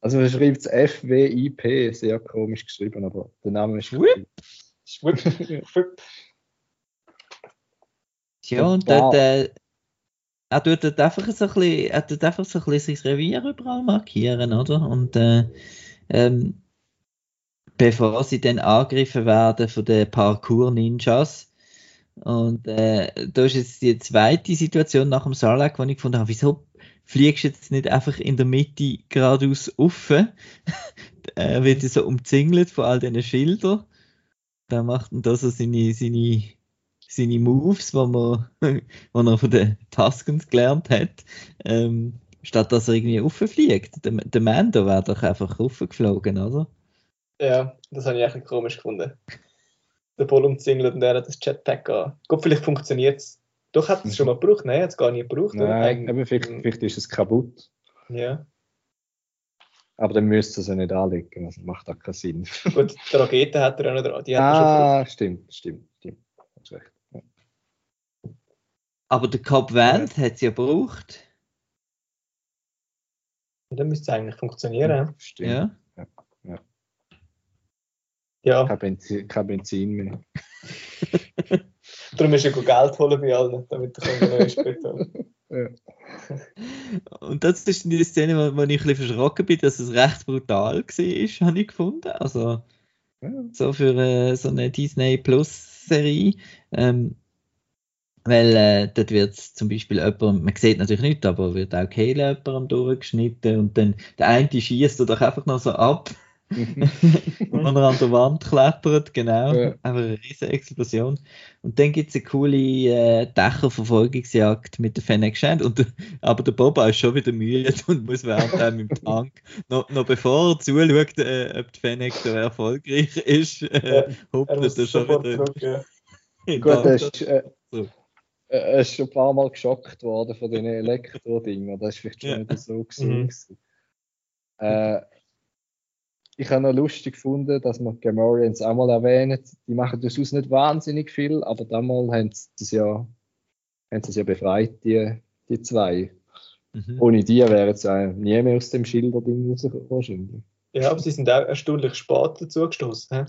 S2: Also man schreibt es F-W-I-P, sehr komisch geschrieben, aber der Name ist
S3: Whip. Whip.
S1: Ja, und dort, äh, er tut dort einfach so ein bisschen, er tut einfach so ein bisschen sein Revier überall markieren, oder? Und äh, ähm, bevor sie dann angegriffen werden von den Parkour-Ninjas, und äh, da ist jetzt die zweite Situation nach dem Sarlacc, wo ich gefunden habe, wieso fliegst du jetzt nicht einfach in der Mitte geradeaus auf? er <laughs> wird so umzingelt von all diesen Schildern. Da macht dann da so seine, seine, seine Moves, die man, <laughs> wo er von den Taskens gelernt hat. Ähm, statt dass er irgendwie rauffliegt. Der, der Mando wäre doch einfach raufgeflogen, oder?
S3: Ja, das habe ich echt komisch gefunden der Ball umzingelt und er hat das Jetpack an. Gut, vielleicht funktioniert es. Doch, hat es schon mal gebraucht? Nein, hat es gar nicht gebraucht.
S2: Nein, eben, vielleicht, vielleicht ist es kaputt.
S3: Ja.
S2: Aber dann müsste es ja nicht anlegen. Also macht auch keinen Sinn.
S3: Gut, die Rakete hat er auch noch, die hat er schon gebraucht.
S2: ah, stimmt, stimmt, stimmt. Hast recht. Ja.
S1: Aber der Cobb Vant hat es ja gebraucht.
S3: Dann müsste es eigentlich funktionieren.
S2: Stimmt.
S1: Ja.
S3: Ja,
S2: Kein, Benzin, kein Benzin mehr. <laughs>
S3: darum ist er gut Geld holen bei allen, damit neuen Sprit holen <laughs>
S2: Ja.
S1: Und das ist die Szene, wo, wo ich ein bisschen verschrocken bin, dass es recht brutal war, habe ich gefunden. Also
S2: Ja.
S1: so für äh, so eine Disney Plus Serie. Ähm, weil äh, dort wird zum Beispiel jemand, man sieht natürlich nicht, aber wird auch Kehle jemandem durchgeschnitten und dann der eine schießt er doch einfach noch so ab,
S2: Mhm.
S1: wenn er an der Wand klettert, genau.
S2: Ja.
S1: Einfach eine riesige Explosion. Und dann gibt es eine coole äh, Dächerverfolgungsjagd mit der Fennec Shand. Und, der- aber der Boba ist schon wieder müde <laughs> und muss während dem im Tank, noch, noch bevor er zuschaut, äh, ob die Fennec da erfolgreich ist, äh,
S3: Er muss
S1: er schon wieder
S3: zurück. Ja.
S1: den
S2: Gut, er ist, äh, er ist schon ein paar Mal geschockt worden von diesen Elektro-Dingen. Das ist vielleicht schon
S1: Ja.
S2: wieder so
S3: Mhm.
S2: gewesen. Äh, ich habe noch lustig gefunden, dass man Gamorreans auch mal erwähnen. Die machen durchaus nicht wahnsinnig viel, aber damals haben sie es ja, haben sie es ja befreit, die, die zwei.
S1: Mhm.
S2: Ohne die wären sie ja nie mehr aus dem Schilderding rausgekommen. wahrscheinlich.
S3: ja, aber sie sind auch erstaunlich spät dazu gestoßen. hä?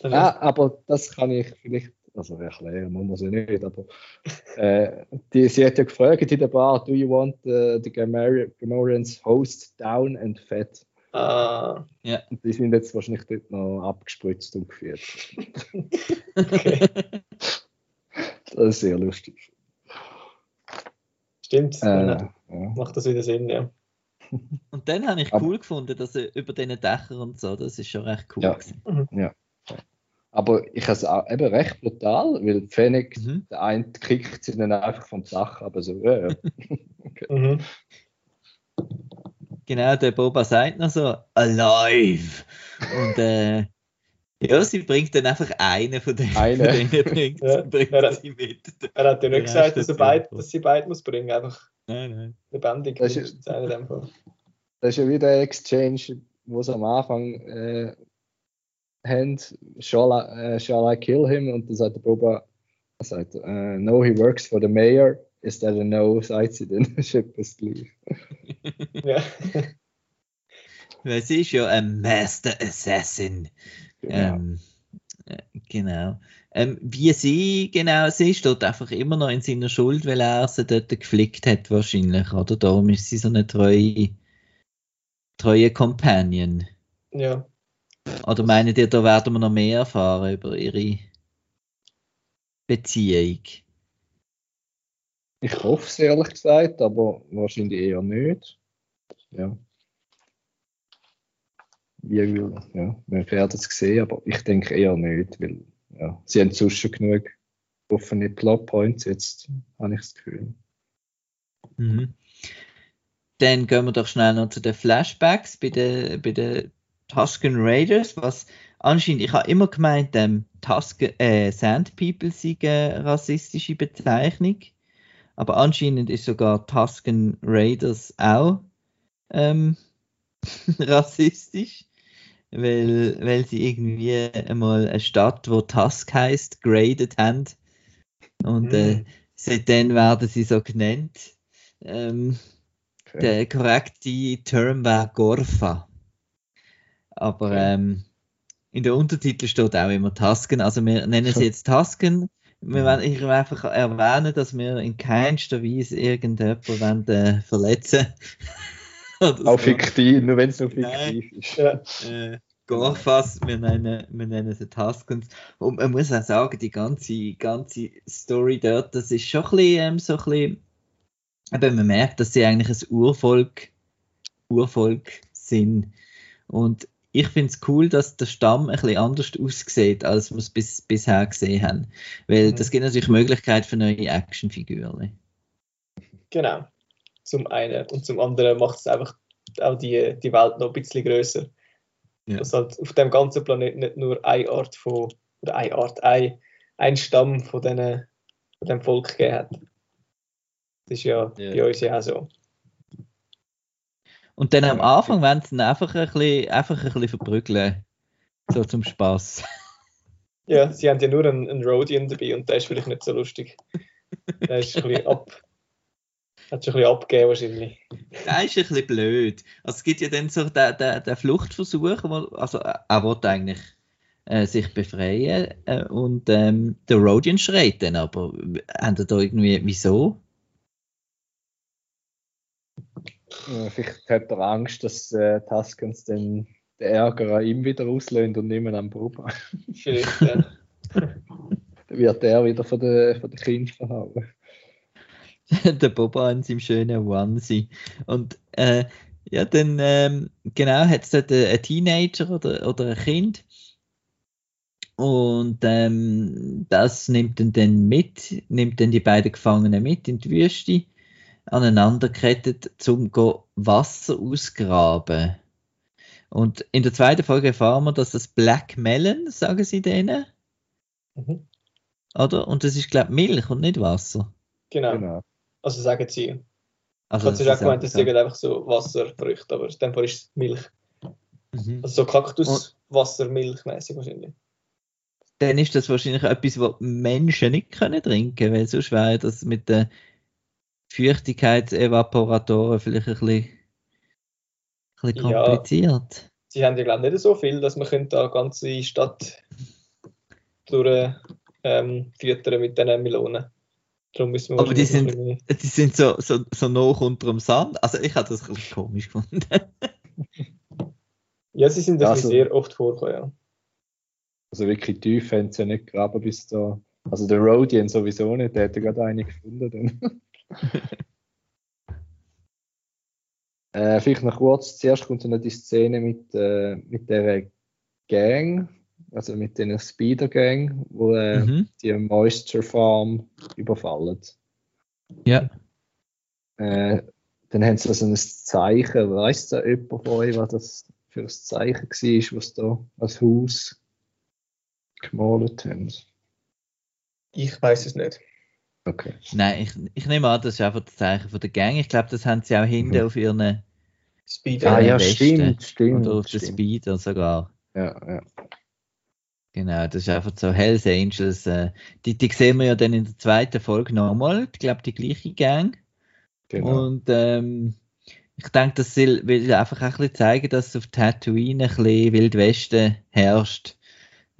S3: Dann-
S2: Ja, aber das kann ich vielleicht, also erklären muss man sie nicht, aber äh, die, sie hat ja gefragt in der Bar, do you want uh, the Gamor- Gamorreans host down and fed?
S3: Ah,
S2: Und die sind jetzt wahrscheinlich dort noch abgespritzt und geführt.
S3: okay. <laughs>
S2: Das ist sehr lustig.
S3: Stimmt,
S2: Äh, ja.
S3: macht das wieder Sinn, ja. <laughs>
S1: Und dann habe ich
S2: Aber-
S1: cool gefunden, dass er über diesen Dächern und so, das ist schon recht cool.
S2: Ja.
S1: gewesen.
S2: Aber ich habe es auch eben recht brutal, weil Fennec,
S1: Mhm.
S2: der eine kickt sie dann einfach vom Dach, aber so, ja, ja. <laughs>
S3: Mhm.
S1: Genau, der Boba sagt noch so, alive! Und äh, ja, sie bringt dann einfach einen von denen,
S2: Einen.
S1: von denen bringt,
S3: Ja.
S1: bringt
S3: Ja,
S1: sie mit.
S3: Er hat ja nicht gesagt, dass, er
S1: hat
S3: beid,
S1: sie
S3: dass sie beide muss bringen, einfach
S1: Nein, nein.
S3: lebendig.
S2: Das ist-. Das ist ja wieder ein Exchange, wo sie am Anfang äh, haben, shall I, äh, shall I kill him? Und dann sagt der Boba, er sagt, äh, no, he works for the mayor. Ist that a no? Dann, ist etwas gleich.
S3: Ja.
S1: Weil sie ist ja ein Master Assassin.
S2: Genau.
S1: Ähm, äh, genau. Ähm, wie sie genau sie steht einfach immer noch in seiner Schuld, weil er sie dort geflickt hat, wahrscheinlich. Oder darum ist sie so eine treue, treue Companion.
S3: ja.
S1: Oder meint ihr, da werden wir noch mehr erfahren über ihre Beziehung?
S2: Ich hoffe es ehrlich gesagt, aber wahrscheinlich eher nicht. Ja. Wie, will- ja, wir werden es sehen, aber ich denke eher nicht, weil ja, sie haben sonst schon genug offene Plotpoints, jetzt habe ich das Gefühl.
S1: Mhm. Dann gehen wir doch schnell noch zu den Flashbacks bei den, bei den Tusken Raiders, was anscheinend, ich habe immer gemeint, ähm, Tusken, äh, Sand People sei eine rassistische Bezeichnung, aber anscheinend ist sogar Tusken Raiders auch ähm, <laughs> rassistisch, weil, weil sie irgendwie einmal eine Stadt, wo Tusk heißt, graded haben und äh,
S3: Mhm.
S1: seitdem werden sie so genannt. Ähm,
S2: Okay.
S1: der korrekte Term wäre Gorfa. Aber ähm, in der Untertitel steht auch immer Tasken. Also wir nennen sie <laughs> jetzt Tasken. Wir wollen ich will einfach erwähnen, dass wir in keinster Weise irgendjemanden wollen, äh, verletzen <laughs> Oder
S2: Auch
S1: so.
S2: fiktiv, nur wenn es nur
S1: Nein.
S2: fiktiv ist.
S3: ja.
S1: Äh, Gorfas, wir nennen, wir nennen sie Taskens. Und man muss auch sagen, die ganze, ganze Story dort, das ist schon ein bisschen, ähm, so ein bisschen, eben, man merkt, dass sie eigentlich ein Urvolk, Urvolk sind. Und ich finde es cool, dass der Stamm ein bisschen anders aussieht, als wir es bis, bisher gesehen haben. Weil
S3: Mhm.
S1: das gibt natürlich Möglichkeit für neue Actionfiguren.
S3: Genau. Zum einen. Und zum anderen macht es einfach auch die, die Welt noch ein bisschen größer.
S1: Ja.
S3: Dass halt auf dem ganzen Planeten nicht nur eine Art von, oder eine Art, ein, ein Stamm von, diesen, von dem Volk gegeben hat. Das ist ja,
S2: Ja.
S3: bei uns ja auch so.
S1: Und dann am. Anfang wollen sie ihn einfach ein bisschen, einfach ein bisschen verprügeln. So zum Spaß. <laughs>
S3: Ja, sie haben ja nur einen, einen Rodian dabei und der ist vielleicht nicht so lustig. Der ist ein bisschen ab. Hat schon ein bisschen abgegeben wahrscheinlich.
S1: Das ist ein bisschen blöd. Also es gibt ja dann so den, den, den Fluchtversuch, wo, also äh, er will eigentlich äh, sich befreien äh, und ähm, der Rodian schreit dann aber. Haben da irgendwie, wieso?
S2: Vielleicht hat er Angst, dass äh, Tuskens dann den Ärger an ihm wieder auslösen und nicht mehr am Boba.
S3: Vielleicht, ja. <laughs>
S2: Dann wird er wieder von den, von den Kindern verhauen. <laughs>
S1: der Boba in seinem schönen Onesie. Und äh, ja, dann ähm, genau hat es dort einen Teenager oder, oder ein Kind. Und ähm, das nimmt dann mit, nimmt dann die beiden Gefangenen mit in die Wüste, aneinanderkettet, zum go Wasser ausgraben. Und in der zweiten Folge erfahren wir, dass das Black Melon, sagen sie denen,
S3: Mhm.
S1: oder? Und das ist, glaube ich, Milch und nicht Wasser.
S3: Genau.
S2: Genau.
S3: Also sagen sie.
S1: Also,
S3: ich habe
S1: sie
S3: gemeint, das
S1: sagen
S3: sind einfach so Wasserfrüchte, aber in dem Fall ist es Milch.
S1: so. Mhm.
S3: Also so Kaktus, Wasser, Milchmäßig wahrscheinlich.
S1: dann ist das wahrscheinlich etwas, was Menschen nicht können trinken weil sonst wäre das mit den Feuchtigkeitsevaporatoren vielleicht ein bisschen, ein bisschen
S3: Ja.
S1: kompliziert.
S3: Sie haben ja glaube ich nicht so viel, dass man könnte eine ganze Stadt durch ähm, füttern mit diesen Melonen. Darum müssen wir
S1: Aber die sind- Die sind so, so, so noch unter dem Sand. Also ich habe das ein bisschen komisch gefunden. <laughs>
S3: Ja, sie sind
S2: Also-
S3: sehr oft vorgekommen, ja.
S2: Also wirklich tief haben sie ja nicht gegraben bis da. Also der Rodian sowieso nicht, der hätte gerade eine gefunden. <laughs> Dann. <laughs> äh, vielleicht noch kurz, zuerst kommt so noch die Szene mit, äh, mit der Gang, also mit den Speeder-Gang, wo äh,
S1: Mhm.
S2: die Moisture Farm überfallen.
S1: Ja.
S2: Äh, dann haben sie also ein Zeichen, weiss da jemand von euch, was das für ein Zeichen war, was da als Haus gemalt haben?
S3: Ich weiß es nicht.
S2: Okay.
S1: Nein, ich, ich nehme an, das ist einfach das Zeichen von der Gang. Ich glaube, das haben sie auch hinten
S2: Mhm.
S1: auf ihren
S3: Speeder.
S2: Ah
S1: Ja,
S2: stimmt, stimmt.
S1: oder auf den
S2: stimmt.
S1: Speeder sogar.
S2: Ja, ja.
S1: Genau, das ist einfach so Hells Angels. Äh, die, die sehen wir ja dann in der zweiten Folge nochmal. Ich glaube, die gleiche Gang.
S2: Genau.
S1: Und ähm, ich denke, das will, will einfach auch ein bisschen zeigen, dass auf Tatooine ein bisschen Wildwesten herrscht.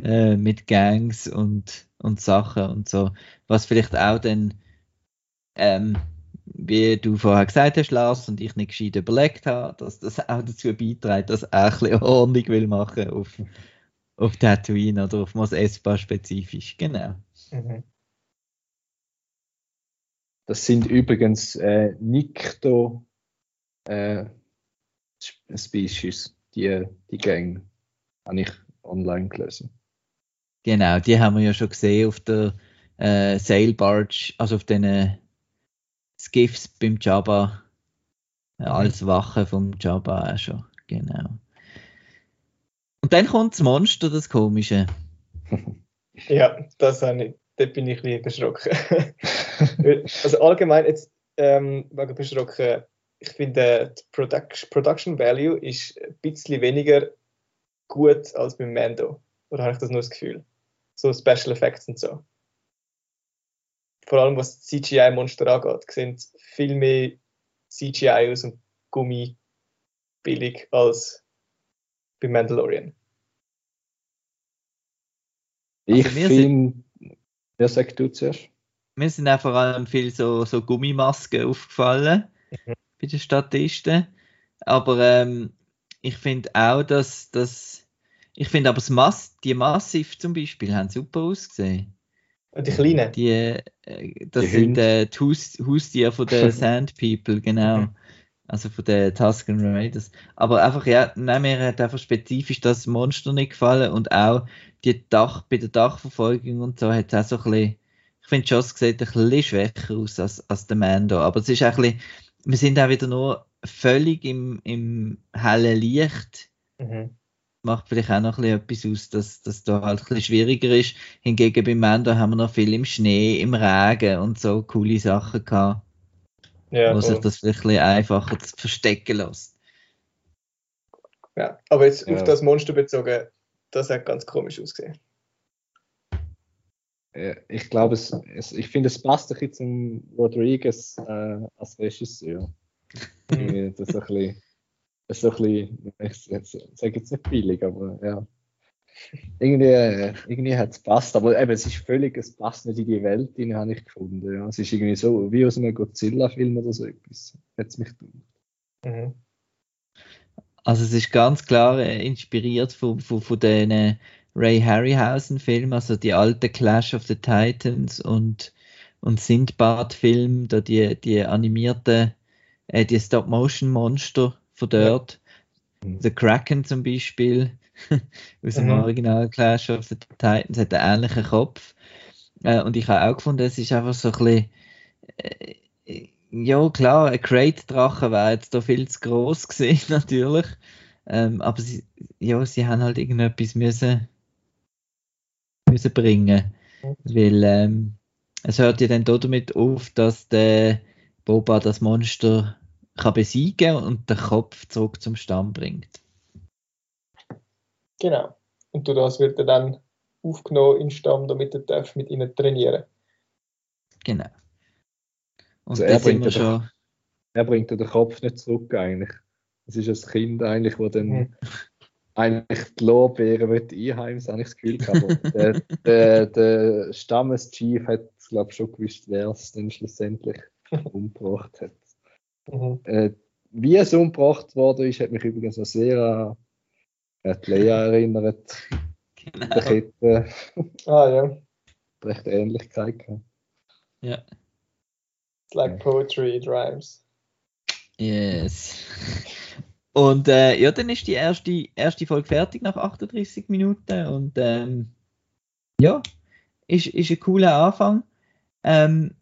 S1: Äh, mit Gangs und, und Sachen und so. Was vielleicht auch dann, ähm, wie du vorher gesagt hast, Lars, und ich nicht gescheit überlegt habe, dass das auch dazu beiträgt, dass er ein bisschen Ordnung will machen auf, auf Tatooine oder auf Mos Espa spezifisch. Genau.
S3: Mhm.
S2: Das sind übrigens äh, Nikto äh, Species, die, die Gang. Habe ich online gelesen.
S1: Genau, die haben wir ja schon gesehen auf der äh, Sail Barge, also auf den äh, Skiffs beim Jabba, äh,
S3: Mhm.
S1: als Wache vom Jabba auch schon. Genau. Und dann kommt das Monster, das Komische. <laughs>
S3: Ja, das habe ich, da bin ich ein bisschen erschrocken. <laughs> also allgemein jetzt ähm, wegen beschrocken, ich finde, die Production, Production Value ist ein bisschen weniger gut als beim Mando. Oder habe ich das nur das Gefühl? So Special Effects und so. Vor allem was CGI-Monster angeht, sehen viel mehr CGI aus dem Gummi billig als beim Mandalorian.
S2: Ich
S1: Also
S2: finde, ja, sag du zuerst.
S1: Mir sind auch vor allem viel so, so Gummimasken aufgefallen
S3: Mhm.
S1: bei den Statisten. Aber ähm, ich finde auch, dass das. Ich finde aber das Mass, die Massiv zum Beispiel haben super ausgesehen.
S3: Und die Kleinen.
S1: Die, äh, das
S2: Die
S1: sind äh, die Haus, Haustiere von den <laughs> Sand People, genau.
S3: Mhm.
S1: Also von den Tusken Raiders. Aber einfach, ja, nein, mir hat einfach spezifisch das Monster nicht gefallen und auch die Dach, bei der Dachverfolgung und so hat es auch so ein bisschen, ich finde schon, es sieht ein bisschen schwächer aus als, als der Mando. Aber es ist auch ein bisschen, wir sind auch wieder nur völlig im, im hellen Licht.
S3: Mhm.
S1: Macht vielleicht auch noch ein bisschen etwas aus, dass das da halt ein bisschen schwieriger ist. Hingegen beim Mando haben wir noch viel im Schnee, im Regen und so coole Sachen gehabt.
S3: Ja,
S1: wo sich
S3: voll.
S1: das vielleicht ein bisschen einfacher zu verstecken lässt.
S3: ja. Aber jetzt
S2: Ja.
S3: auf das Monster bezogen, das hat ganz komisch ausgesehen.
S2: Ich glaube, es, es, ich finde, es passt ein bisschen zum Rodriguez äh, als Regisseur. <laughs> Das ein bisschen, ist so ein bisschen ich sage jetzt nicht billig, aber ja. Irgendwie, irgendwie hat es passt, aber eben, es ist völlig, es passt nicht in die Welt, die habe ich gefunden. Ja. Es ist irgendwie so, wie aus einem Godzilla-Film oder so etwas. Hat es mich gedacht.
S3: Mhm.
S1: Also es ist ganz klar äh, inspiriert von, von, von den äh, Ray Harryhausen-Filmen, also die alten Clash of the Titans und, und Sindbad-Film, da die, die animierten, äh, die Stop-Motion-Monster von dort.
S2: Mhm.
S1: The Kraken zum Beispiel, <laughs> aus dem
S3: Mhm.
S1: Original Clash of the Titans, hat einen ähnlichen Kopf. Äh, und ich habe auch gefunden, es ist einfach so ein bisschen, äh, ja klar, ein Crate-Drache wäre jetzt da viel zu groß <laughs> gewesen, natürlich. Ähm, aber sie, ja, sie haben halt irgendetwas müssen, müssen bringen.
S3: Mhm.
S1: Weil ähm, es hört ja dann damit auf, dass der Boba das Monster kann besiegen und den Kopf zurück zum Stamm bringt.
S3: Genau. Und durch das wird er dann aufgenommen in den Stamm, damit er darf mit ihnen trainieren
S1: Genau. Und
S2: Also er
S1: sind
S2: bringt
S1: schon.
S2: Er bringt ja den Kopf nicht zurück eigentlich. Es ist ein Kind eigentlich, wo dann
S3: Mhm.
S2: eigentlich die Lorbeeren will einheimsen, habe ich das Gefühl gehabt. Aber <laughs> der, der, der Stammeschief hat, glaube ich, schon gewusst, wer es dann schlussendlich <laughs> umgebracht hat.
S3: Mhm.
S2: Äh, wie es umgebracht worden ist, hat mich übrigens noch sehr an die Leia erinnert.
S1: Genau.
S2: Kette
S3: Ah ja,
S2: hat recht Ähnlichkeit gehabt.
S1: Ja.
S3: it's like poetry, it rhymes.
S1: Yes. Und äh, ja, dann ist die erste, erste Folge fertig nach 38 Minuten und ähm, ja, ist, ist ein cooler Anfang. Ähm,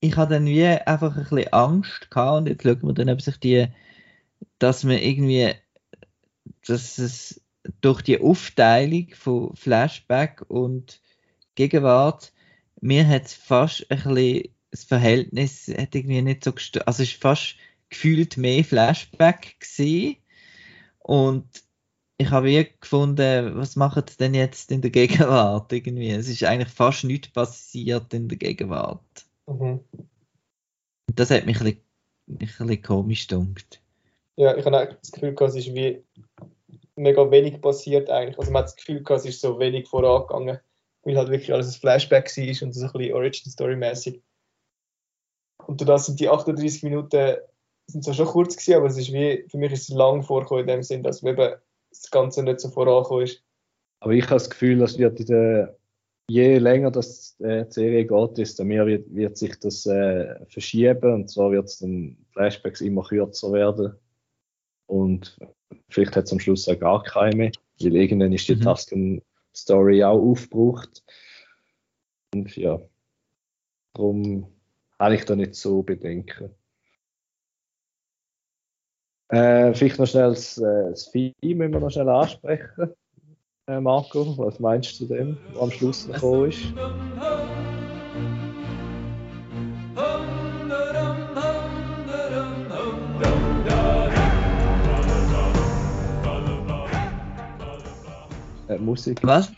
S1: ich hatte dann wie einfach ein bisschen Angst gehabt und jetzt schauen wir dann, ob sich die, dass man irgendwie, dass es durch die Aufteilung von Flashback und Gegenwart, mir hat es fast ein bisschen das Verhältnis hat irgendwie nicht so gestört. Also es ist fast gefühlt mehr Flashback gesehen und ich habe wie gefunden, was machen denn jetzt in der Gegenwart irgendwie? Es ist eigentlich fast nichts passiert in der Gegenwart.
S3: Mhm.
S1: Das hat mich ein bisschen, ein bisschen komisch gedunkt.
S3: Ja, ich habe auch das Gefühl, es ist wie mega wenig passiert eigentlich. Also man hat das Gefühl, es ist so wenig vorangegangen, weil halt wirklich alles ein Flashback war und so ein bisschen Origin Story mäßig. Und da sind die 38 Minuten sind zwar schon kurz gewesen, aber es ist wie, für mich ist es lang vorgekommen in dem Sinn, dass eben das Ganze nicht so vorangekommen ist.
S2: Aber ich habe das Gefühl, das wird in der, je länger das äh, die Serie geht, desto mehr wird, wird sich das äh, verschieben. Und zwar wird es dann Flashbacks immer kürzer werden. Und vielleicht hat es am Schluss auch gar keine mehr, weil irgendwann ist die
S1: Mhm.
S2: Tusken-Story auch aufgebraucht. Und ja, darum habe ich da nicht so Bedenken. Äh, vielleicht noch schnell das, äh, das Vieh müssen wir noch schnell ansprechen. Äh, Marco, was meinst du zu dem, was am Schluss noch gekommen ist? Äh, Musik.
S1: Was?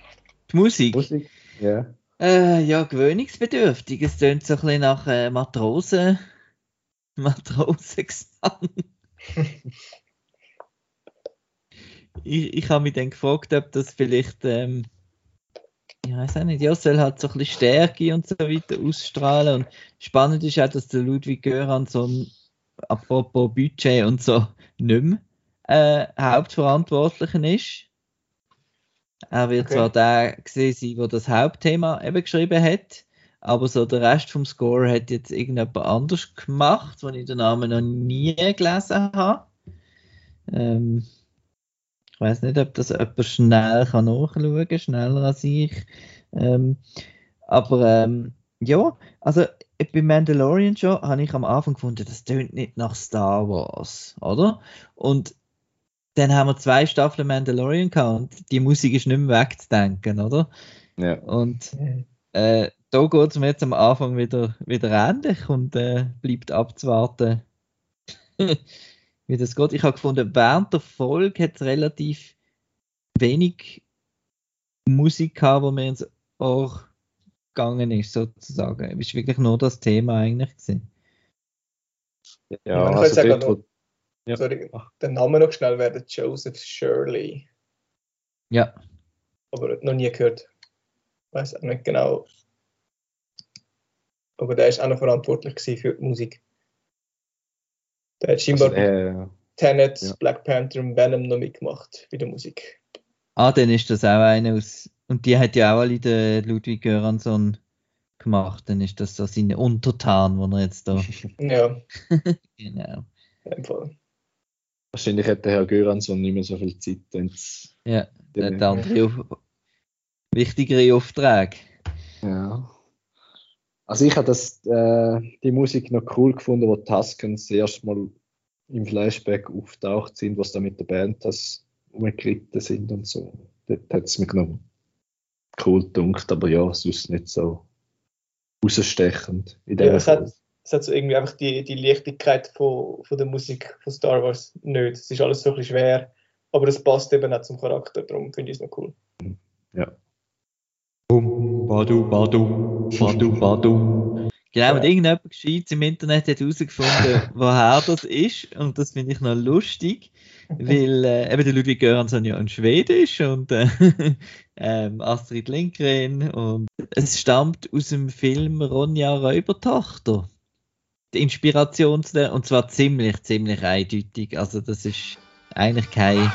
S1: Die Musik?
S2: Musik? Ja.
S1: Äh, ja, gewöhnungsbedürftig. Es tönt so ein bisschen nach äh, Matrosen. <laughs> Matrosengesang. <laughs> ich ich habe mich dann gefragt, ob das vielleicht, ähm, ich weiß auch nicht, ja, soll halt so ein bisschen Stärke und so weiter ausstrahlen. Und spannend ist auch, dass der Ludwig Göransson, apropos Budget und so, nicht mehr äh, Hauptverantwortlicher ist. Er wird
S3: Okay.
S1: zwar der gesehen sein, der das Hauptthema eben geschrieben hat, aber so der Rest vom Score hat jetzt irgendjemand anders gemacht, den ich den Namen noch nie gelesen habe. Ähm, ich weiß nicht, ob das jemand schnell kann nachschauen kann, schneller als ich. Ähm, aber ähm, ja, also bei Mandalorian schon habe ich am Anfang gefunden, das tönt nicht nach Star Wars, oder? Und dann haben wir zwei Staffeln Mandalorian gehabt und die Musik ist nicht mehr wegzudenken, oder?
S2: ja.
S1: Und äh, da geht es mir jetzt am Anfang wieder, wieder ähnlich und äh, bleibt abzuwarten, <laughs> wie das geht. Ich habe gefunden, während der Folge hat es relativ wenig Musik gehabt, wo mir ins Ohr gegangen ist, sozusagen. Es war wirklich nur das Thema eigentlich. Gewesen.
S2: Ja,
S3: man kann
S2: also
S3: sagen,
S2: dort, Ja.
S3: Sorry, den Namen noch schnell werden, Joseph Shirley.
S1: Ja,
S3: Aber noch nie gehört. Weiß auch nicht genau. Aber der ist auch noch verantwortlich für die Musik. Der hat scheinbar
S2: also, äh,
S3: Tenet,
S2: ja.
S3: Black Panther und Venom noch mitgemacht bei der Musik.
S1: ah, dann ist das auch einer aus. Und die hat ja auch alle den Ludwig Göransson gemacht. Dann ist das so seine Untertan, wo er jetzt da. <laughs>
S3: Ja, <laughs>
S1: genau.
S3: Fall.
S2: wahrscheinlich hat der Herr Göransson nicht mehr so viel Zeit. wenn's-
S1: Ja, der hat andere auf, wichtigere Aufträge.
S2: Ja. Also ich habe das, äh, die Musik noch cool gefunden, wo die Tuskens das erste Mal im Flashback auftaucht sind, was da mit der Band das umgeritten sind und so. Dort hat es mich noch cool gedunkt, aber ja, sonst nicht so rausstechend in
S3: Ja, es hat, es hat so irgendwie einfach die, die Leichtigkeit von, von der Musik von Star Wars nicht. Es ist alles so ein bisschen schwer, aber es passt eben auch zum Charakter, darum finde ich es noch cool.
S1: Bum, badu, badu, Genau, und irgendjemand Gescheites im Internet hat herausgefunden, <laughs> woher das ist. Und das finde ich noch lustig, weil äh, eben der Ludwig Göransson ja ein Schwede ist und äh, <laughs> ähm, Astrid Lindgren. Und es stammt aus dem Film Ronja Räubertochter. Die Inspiration zu der, und zwar ziemlich, ziemlich eindeutig. Also, das ist eigentlich kein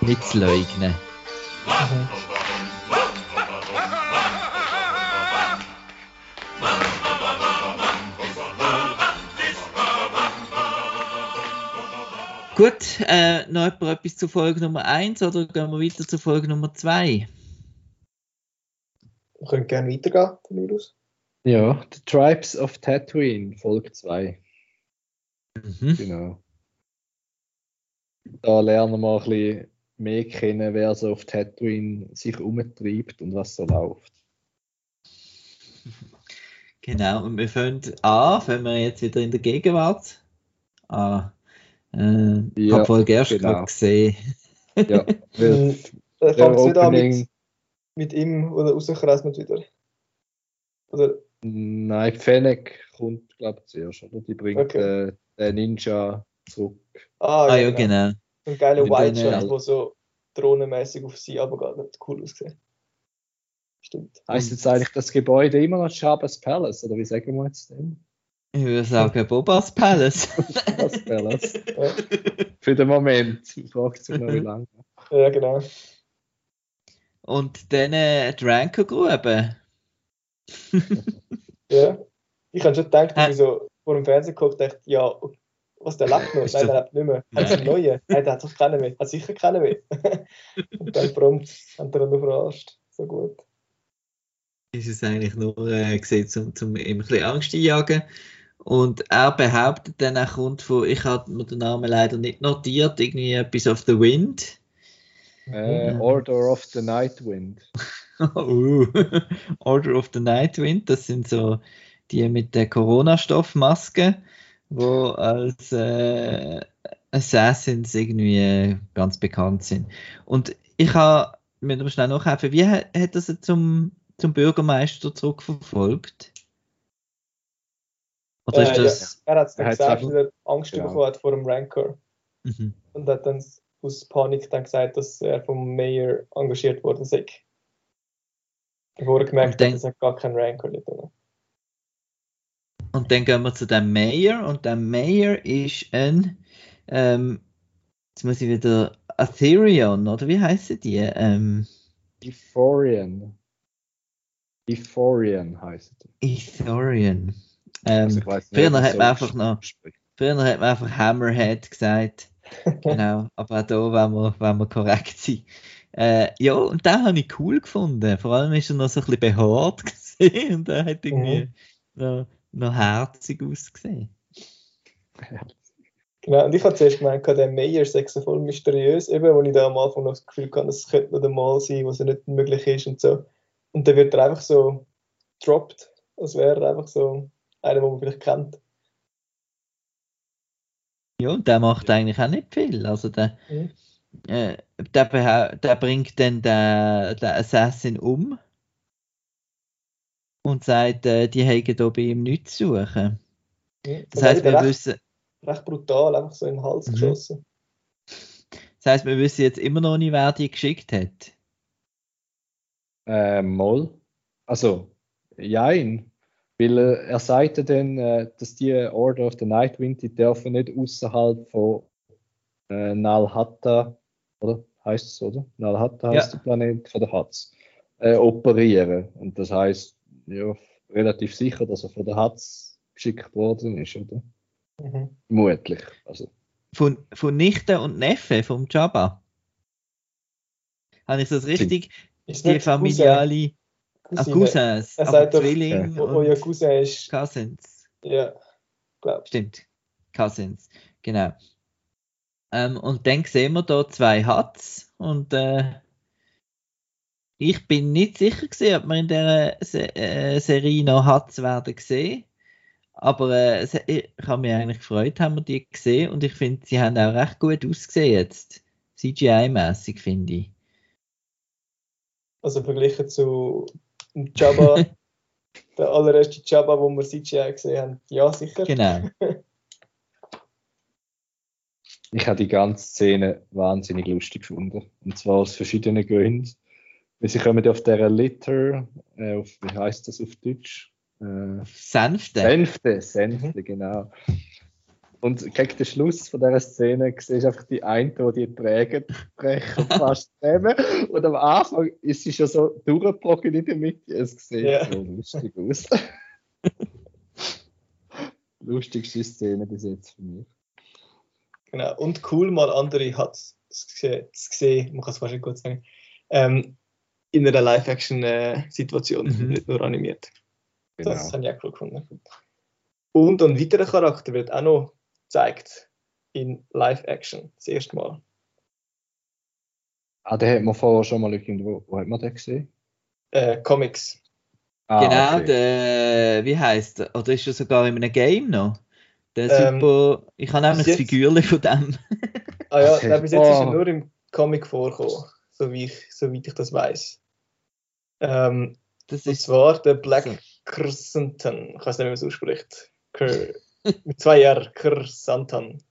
S1: nicht zu leugnen. Gut, äh, noch jemand etwas zu Folge Nummer 1 oder gehen wir weiter zu Folge Nummer 2?
S3: Wir können gerne weitergehen von mir aus.
S2: Ja, The Tribes of Tatooine, Folge 2.
S1: Mhm.
S2: Genau. Da lernen wir ein bisschen mehr kennen, wer so auf Tatooine sich umtreibt und was so läuft.
S1: Genau, und wir fangen an, wenn wir jetzt wieder in der Gegenwart. Ah, äh, ich
S2: Ja,
S1: habe Folge erst
S2: genau.
S1: gesehen.
S2: Ja, weil.
S3: Dann fängt es wieder an mit, mit ihm oder rauskrasmet wieder. Oder,
S2: nein, Fennec kommt, glaube ich, zuerst, oder? Die bringt
S3: Okay.
S2: äh, den Ninja zurück.
S3: ah,
S1: Ah
S3: ja,
S1: ja,
S3: genau.
S1: genau.
S3: So ein geiler White
S1: äh,
S3: der so drohnenmäßig auf sie runtergeht. Hat cool ausgesehen. Stimmt.
S2: Heißt jetzt eigentlich das Gebäude immer noch Jabba's Palace, oder wie sagen wir jetzt dem?
S1: Ich würde sagen Bobas Palace. <laughs>
S2: Jabba's Palace.
S3: Ja,
S2: Für den Moment. Fragt sich noch, wie <laughs> lange.
S3: ja genau.
S1: Und dann äh, die Ranker-Grube. <laughs>
S3: Ja. Ich habe schon gedacht, als ich so vor dem Fernsehen geguckt dachte, ja, was, der lebt noch?
S1: Ist
S3: Nein,
S1: das-
S3: der lebt nicht mehr. Hat es einen neuen? Nein, der hat doch keinen mehr. Hat sicher keinen mehr. Und dann prompt hat er ihn noch verarscht. So gut.
S1: ist es eigentlich nur äh, gesehen, zum, zum ihm ein bisschen Angst einjagen. Und er behauptet dann, er kommt von, ich habe mir den Namen leider nicht notiert, irgendwie etwas of the Wind.
S2: Äh. Order of the Night Wind. <laughs>
S1: Uh, <laughs> Order of the Night Wind, das sind so die mit der Corona-Stoffmaske, wo als äh, Assassins irgendwie äh, ganz bekannt sind. Und ich habe mir aber schnell nachhelfen, wie hat, hat das zum, zum Bürgermeister zurückverfolgt? Oder ist
S3: Äh,
S1: das.
S3: Er hat es dann gesagt, dass er Angst
S2: Genau.
S3: bekommen hat vor dem Rancor.
S1: Mhm.
S3: Und hat dann aus Panik dann gesagt, dass er vom Mayor engagiert worden sei. Bevor er gemerkt
S1: dann-
S3: hat, dass er gar keinen Rancor nicht hat.
S1: Und dann gehen wir zu dem Mayor und der Mayor ist ein, ähm, jetzt muss ich wieder, Aetherion, oder wie heißen die? Ähm,
S2: Euphorian. Euphorian heißt es.
S1: Aetherion. Ähm,
S2: Also
S1: früher hat
S2: so
S1: man einfach noch- früher hat man einfach Hammerhead gesagt. <laughs> genau, aber auch da wollen wir, wollen wir korrekt sein. Äh, ja, und den habe ich cool gefunden. Vor allem ist er noch so ein bisschen behaart <laughs> gesehen und er hat irgendwie noch, noch herzig ausgesehen.
S3: Genau, und ich habe zuerst gemeint, der Mayor sei so voll mysteriös, eben, wo ich da am Anfang noch das Gefühl hatte, es könnte noch der Mal sein, was ja nicht möglich ist und so. Und dann wird er einfach so droppt, als wäre er einfach so einer, den man vielleicht kennt.
S1: Ja, und der macht eigentlich auch nicht viel. Also der,
S3: Mhm.
S1: äh, der, der bringt dann den, den Assassin um und sagt, äh, die haben hier bei ihm nichts zu suchen.
S3: Mhm.
S1: Das heißt, wir
S3: recht,
S1: wissen,
S3: recht brutal, einfach so in den Hals
S1: Mhm.
S3: geschossen.
S1: das heißt, wir wissen jetzt immer noch nicht, wer die geschickt hat.
S2: Äh, Moll. Also, jein. Weil äh, er sagte dann, äh, dass die Order of the Nightwind, die dürfen nicht außerhalb von äh, Nalhatta, oder? Heißt es, oder? Nalhatta heißt
S1: Ja.
S2: der Planet von der Hatz, äh, operieren. Und das heißt, ja, relativ sicher, dass er von der Hatz geschickt worden ist, oder?
S3: Mhm.
S2: Vermutlich. Also,
S1: Von, von Nichte und Neffe vom Jabba. Habe ich das richtig?
S3: Ist
S1: Die familiale. Cousins,
S3: Er sagt doch,
S1: Zwilling
S3: wo euer Cousin ist,
S1: Cousins.
S3: ja, glaub.
S1: Stimmt. Cousins, genau. Ähm, und dann sehen wir da zwei Huts und äh, ich bin nicht sicher gewesen, ob wir in der Se äh, Serie noch Huts werden sehen. Aber äh, ich habe mich eigentlich gefreut, haben wir die gesehen und ich finde, sie haben auch recht gut ausgesehen jetzt. CGI-mäßig, finde ich.
S3: Also verglichen zu dem Jabba, <laughs> der allererste Jabba, wo wir CGI gesehen haben. Ja, sicher.
S1: Genau. <laughs>
S2: ich habe die ganze Szene wahnsinnig lustig gefunden. Und zwar aus verschiedenen Gründen. Weil sie kommen auf dieser Litter, äh, auf, wie heißt das auf Deutsch? Äh,
S1: Sanfte.
S2: Sänfte, Sänfte, genau. Und gegen den Schluss von dieser Szene siehst du einfach die eine, die die Träger brechen <laughs> fast zusammen. Und am Anfang ist sie schon so durchgebrochen in der Mitte. Es sieht
S3: Ja.
S2: so lustig aus. <laughs> Lustigste Szene bis jetzt für mich.
S3: Genau. Und cool, mal andere hat es gesehen, man kann es nicht gut sagen, ähm, in einer Live-Action-Situation,
S1: Mhm.
S3: nicht nur animiert.
S2: Genau.
S3: Das habe ich auch cool gefunden. Und ein weiterer Charakter wird auch noch gezeigt in Live-Action, das erste Mal.
S2: Ah, den hat man vorher schon mal irgendwo. Wo hat man den gesehen?
S3: Äh, Comics.
S2: Ah,
S1: genau,
S2: okay.
S1: der, wie heißt er? Oder ist er sogar in einem Game noch? Der
S3: Ähm,
S1: super. Ich habe nämlich das Figürchen von dem. <laughs>
S3: Ah ja,
S2: Okay.
S3: nein, bis jetzt ist er
S2: Oh.
S3: nur im Comic vorgekommen, so wie ich, soweit ich das weiß. Ähm,
S1: Das
S3: und
S1: ist
S3: zwar der Black
S1: so.
S3: Crescenton. Ich weiß nicht, wie man es ausspricht. Cr mit zwei R, Crescenton.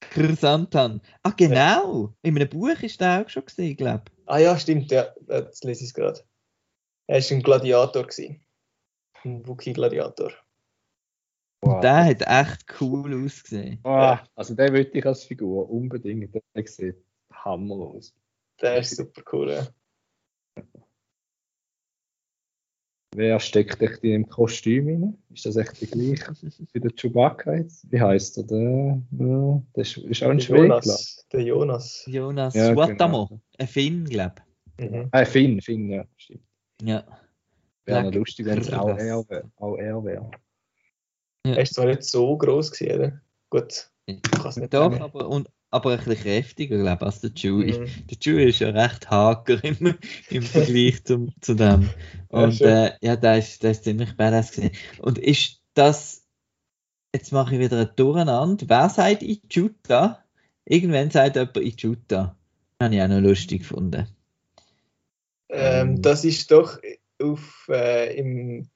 S1: Chrysanthemum. Ah, genau. In einem Buch ist der auch schon gesehen, glaube
S3: Ah ja, stimmt, ja, äh, jetzt lese ich es gerade. Er war ein Gladiator. Gewesen. Ein Wookie-Gladiator.
S2: Wow.
S1: Der hat echt cool ausgesehen.
S2: Ah, also den würde ich als Figur unbedingt. Der sieht hammerlos.
S3: Der ist super cool. Ja.
S2: Wer steckt echt in dem Kostüm rein? Ist das echt der gleiche <laughs> wie der Chewbacca jetzt? Wie heißt er? Der, ja, der ist, ist auch ein Schwede.
S3: Der Jonas.
S1: Jonas
S2: Ja,
S1: Suatamo.
S2: genau.
S1: Ein Finn, glaube
S3: Mhm.
S2: Ah, Finn, Finn, ja, stimmt.
S1: ich. Ja.
S2: Wäre noch lustig, wenn es auch er wäre. Auch er wäre.
S3: Er ist zwar nicht so groß gewesen, oder? Gut, ich kann es nicht
S1: Doch,
S3: sagen.
S1: aber, und, aber ein bisschen kräftiger, glaube ich, als der Chewie.
S3: Mhm.
S1: Der Chewie ist ja recht hager im, im Vergleich zum, zu dem. <laughs>
S3: Ja,
S1: Und
S3: schon.
S1: äh, ja, der ist, der ist ziemlich badass gewesen. Und ist das, jetzt mache ich wieder ein Durcheinander, wer sagt Ichuta? Irgendwann sagt jemand Ichuta. Habe ich auch noch lustig gefunden.
S3: Ähm, das ist doch auf, äh, im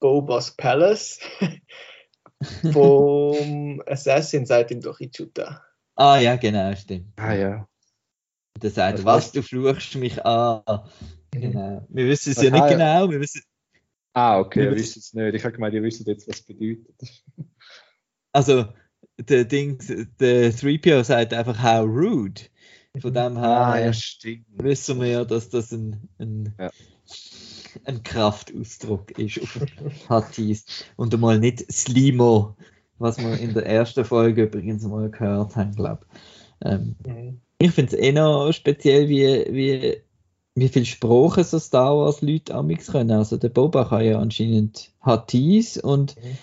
S3: Bobas Palace <laughs> vom Assassin sagt ihm doch Ichuta.
S1: Ah ja, genau, stimmt.
S2: Ah ja.
S1: Und er sagt,
S2: Das
S1: was,
S2: heißt-
S1: du fluchst mich an. Genau. Wir wissen es ja nicht
S2: heißt-
S1: genau. Wir wissen,
S2: Ah, okay,
S1: Wir wissen-
S2: es nicht. Ich habe gemeint, ihr wisst jetzt, was es bedeutet.
S1: also, der Ding, der 3PO sagt einfach, how rude. Von dem her
S2: Ah,
S1: äh,
S2: ja, stimmt.
S1: wissen wir ja, dass das ein, ein,
S2: Ja.
S1: ein Kraftausdruck ist auf Hattis. Und einmal nicht Slimo, was wir in der ersten Folge übrigens mal gehört haben, glaube ich. Ähm,
S3: Mhm.
S1: ich finde es eh noch speziell, wie, wie, wie viel Sprachen so Star Wars Leute amix können. Also der Boba kann ja anscheinend Hattis und
S3: Mhm.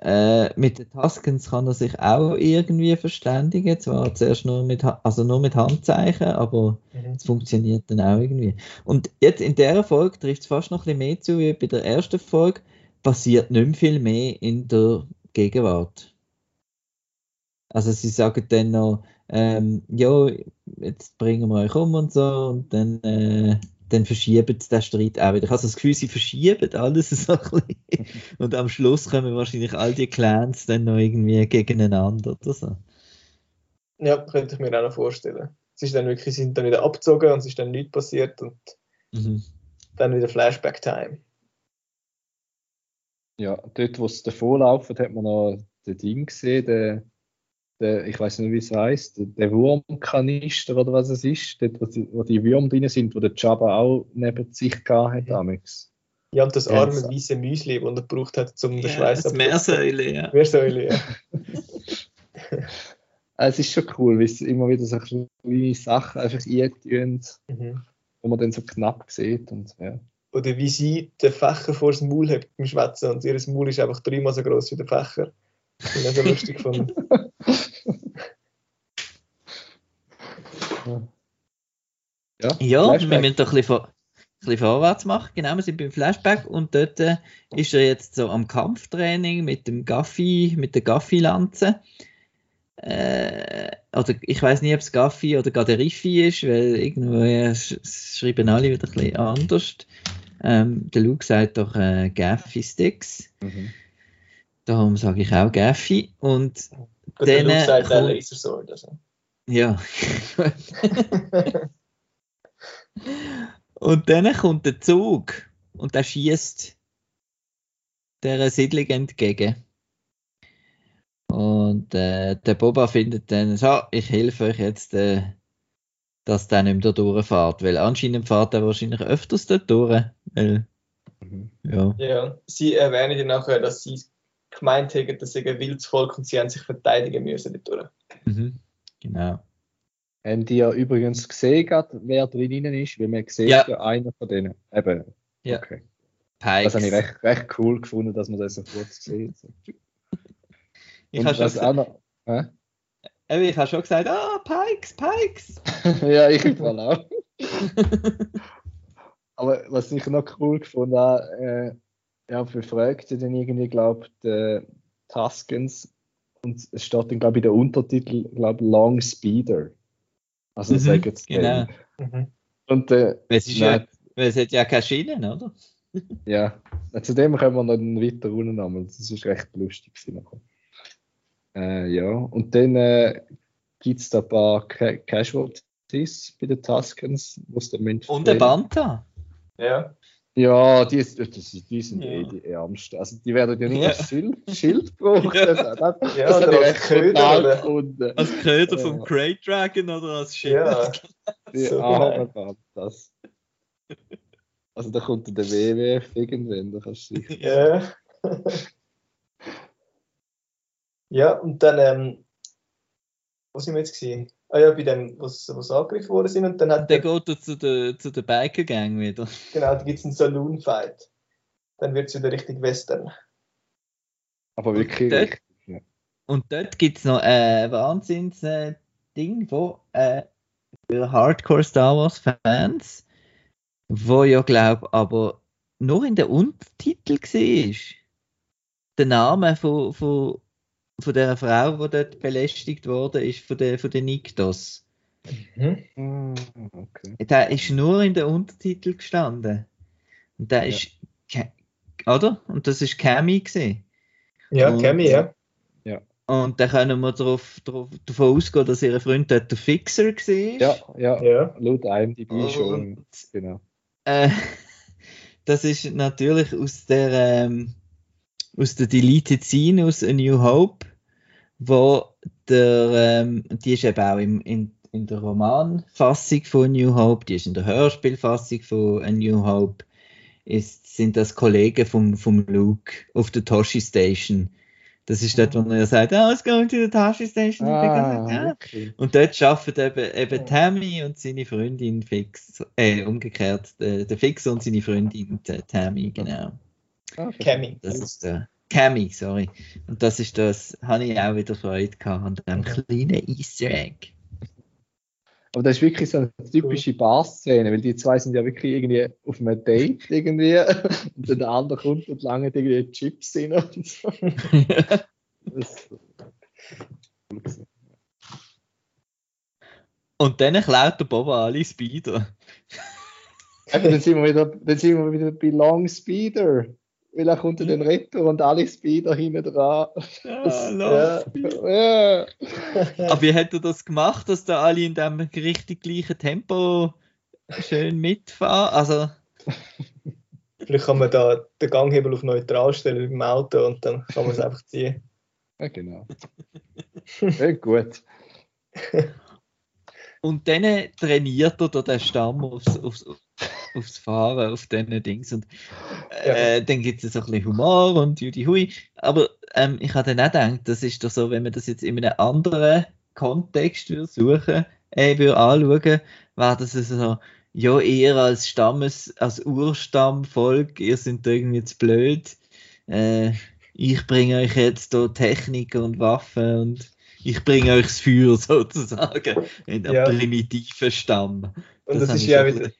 S1: Äh, mit den Taskens kann er sich auch irgendwie verständigen. Zwar zuerst nur mit, also nur mit Handzeichen, aber
S3: Mhm.
S1: es funktioniert dann auch irgendwie. Und jetzt in der Folge trifft es fast noch ein bisschen mehr zu wie bei der ersten Folge. Passiert nicht mehr viel mehr in der Gegenwart. Also sie sagen dann noch, ähm, ja, jetzt bringen wir euch um und so und dann, äh, dann verschieben sie den Streit auch wieder. Ich habe so das Gefühl, sie verschieben alles <laughs> so ein bisschen. Und am Schluss kommen wahrscheinlich all die Clans dann noch irgendwie gegeneinander oder so.
S3: Ja, könnte ich mir auch noch vorstellen. Es ist dann wirklich, sie sind dann wieder abgezogen und es ist dann nichts passiert und
S1: Mhm.
S3: dann wieder Flashback-Time.
S2: Ja, dort, wo es davor laufen, hat man noch den Ding gesehen, der, der ich weiß nicht, wie es heißt, der, Wurmkanister oder was es ist, dort, wo die, wo die Würmer drin sind, wo der Jabba auch neben sich gehabt hat. Amix.
S3: Ja, und das
S2: Ja,
S3: arme
S2: das-
S3: weiße Müsli, das er gebraucht hat, um den
S1: Ja,
S3: Schweiß
S1: das Meersäule, ja.
S3: Meersäule, ja. <laughs>
S2: Es ist schon cool, wie sie immer wieder so kleine Sachen einfach eintun,
S3: Mhm.
S2: wo man dann so knapp sieht und ja.
S3: Oder wie sie den Fächer vor das Maul hat beim Schwätzen und ihr Maul ist einfach dreimal so groß wie der Fächer. Das habe ich so lustig gefunden.
S2: Ja,
S1: Ja,
S2: Flashback.
S1: wir müssen doch ein bisschen, vor, ein bisschen vorwärts machen. Genau, wir sind beim Flashback und dort äh, ist er jetzt so am Kampftraining mit dem Gaffi, mit der Gaffi-Lanze. Äh, oder ich weiß nicht, ob es Gaffi oder gerade Riffi ist, weil irgendwo äh, sch schreiben alle wieder ein bisschen anders. Ähm, der Luke sagt doch äh, Gaffi-Sticks.
S2: Mhm.
S1: Darum sage ich auch Gaffi. Und
S3: Und der Luke
S1: Dann,
S3: sagt
S1: äh, kommt-
S3: Lasersword. Also.
S1: ja. Und dann kommt der Zug und der schießt der Siedlung entgegen. Und äh, der Boba findet dann, so, ich helfe euch jetzt, äh, dass der nicht mehr da durchfährt, weil anscheinend fährt er wahrscheinlich öfters dort durch. Weil,
S2: Mhm.
S1: ja.
S3: Ja, sie erwähnen ja nachher, dass sie gemeint haben, dass sie ein wildes Volk und sie haben sich verteidigen müssen dadurch.
S1: Mhm. Genau.
S2: Haben die ja übrigens gesehen, wer drinnen ist, weil man sieht
S1: Ja.
S2: ja einen von denen. Eben.
S1: Ja.
S2: Okay.
S1: Pikes.
S2: Das habe ich recht, recht cool gefunden, dass man das so kurz sieht. So. <laughs>
S1: ich
S2: Und
S1: habe schon, gesagt-
S2: auch noch. Hä?
S1: Ich habe schon gesagt, ah, Pikes, Pikes. <laughs>
S2: ja, ich Fall auch. <laughs> Aber was ich noch cool gefunden habe, äh, ja, befragte dann irgendwie, glaube ich, die Tuskens und es steht dann, glaube ich, in der Untertitel, glaube Long Speeder. Also
S1: Mhm,
S2: sagen jetzt
S1: genau.
S3: Mhm.
S2: Und äh,
S1: es, ist
S2: nein,
S1: ja, es hat ja keine Schienen, oder?
S2: ja, zu dem kommen wir dann weiter unten nochmal. Das ist recht lustig. gewesen. Äh, ja, und dann äh, gibt es da ein paar Ca Casualties bei den Tuskens, wo es dann müssen
S1: Und der. Banta.
S3: Ja.
S2: Ja, die, das, die sind
S1: Ja.
S2: eh die Ärmsten. Also die werden ja nur
S1: Ja.
S2: als Schild, Schild gebraucht.
S1: Ja.
S2: Das, das,
S3: Ja,
S2: das
S3: oder
S2: ich
S3: als Köder,
S2: gefunden.
S1: Als Köder
S2: Ja.
S1: vom Great Dragon oder als Schild.
S3: Ja. <laughs>
S2: Die
S3: so
S2: armen Bandas. Also da kommt der WWF irgendwann, da kannst du sicher.
S3: Ja. <laughs> ja, und dann, ähm, wo sind wir jetzt gesehen? Ah ja, bei dem, was, was angegriffen worden sind, und dann hat
S1: Der
S3: der,
S1: geht zu der, zu der Biker Gang wieder.
S3: genau, da gibt es einen Saloon-Fight. Dann wird es wieder richtig Western.
S2: Aber wirklich
S1: Dort-
S2: richtig. Ja.
S1: Und dort gibt es noch ein Wahnsinns-Ding, wo äh, für Hardcore Star Wars Fans, wo ja glaub aber nur in der Untertitel war. Der Name von, von, von der Frau, die dort belästigt wurde, ist von der, von der Niktos.
S2: Ah, okay.
S1: Der ist nur in der Untertitel gestanden. Und der
S2: Ja.
S1: ist, oder? Und das ist Cammy gesehen.
S3: Ja,
S1: Und-
S3: Cammy, ja.
S1: Und dann können wir darauf, darauf, davon ausgehen, dass ihr Freund dort der Fixer war.
S2: Ja, ja,
S3: Ja.
S2: laut IMDb schon.
S1: Und,
S2: Genau.
S1: äh, <laughs> das ist natürlich aus der, ähm, aus der Deleted Scene aus A New Hope, wo der, ähm, die ist eben auch im, in, in der Romanfassung von A New Hope, die ist in der Hörspielfassung von A New Hope, ist, sind das Kollegen vom, vom Luke auf der Toshi Station. Das ist dort, wo er sagt, oh, it's going to the Toshi Station. Und
S2: Ah,
S1: ja.
S2: wirklich.
S1: Und dort arbeiten eben, eben Tammy und seine Freundin Fix, äh, umgekehrt, der, der Fix und seine Freundin äh, Tammy, genau.
S2: Ah,
S3: Cammy.
S1: Das ist der Cammy, sorry. Und das ist das, habe ich auch wieder Freude gehabt an dem kleinen Easter Egg.
S2: Aber das ist wirklich so eine typische Bar-Szene, weil die zwei sind ja wirklich irgendwie auf einem Date irgendwie <laughs> und dann der andere kommt und lange irgendwie Chips rein und so. Das- <laughs>
S1: Und dann klaut der Boba alle Speeder.
S2: Eben, dann, sind wir wieder, dann sind wir wieder bei Long Speeder. Weil er kommt in den Retter und alle Speeder hinten dran.
S1: Ja,
S2: Ja, ja.
S1: Aber wie hat er das gemacht, dass da alle in dem richtig gleichen Tempo schön mitfahren? Also,
S3: Vielleicht kann man da den Ganghebel auf neutral stellen im Auto und dann kann man es einfach ziehen.
S2: ja genau. Ja, gut.
S1: und dann trainiert er da den Stamm aufs, aufs, aufs Fahren, auf diesen Dings. Und äh, dann gibt es so ein bisschen Humor und Judy Hui. Aber ähm, ich habe dann auch gedacht, das ist doch so, wenn man das jetzt in einem anderen Kontext würde suchen, äh, würde anschauen, wäre das so, ja, eher als Stammes, als Urstammvolk, ihr seid irgendwie zu blöd. Äh, ich bringe euch jetzt hier Technik und Waffen und ich bringe euch das Feuer <laughs> sozusagen in einem
S3: Ja.
S1: primitiven Stamm.
S3: Und das,
S1: habe
S3: ist ja wieder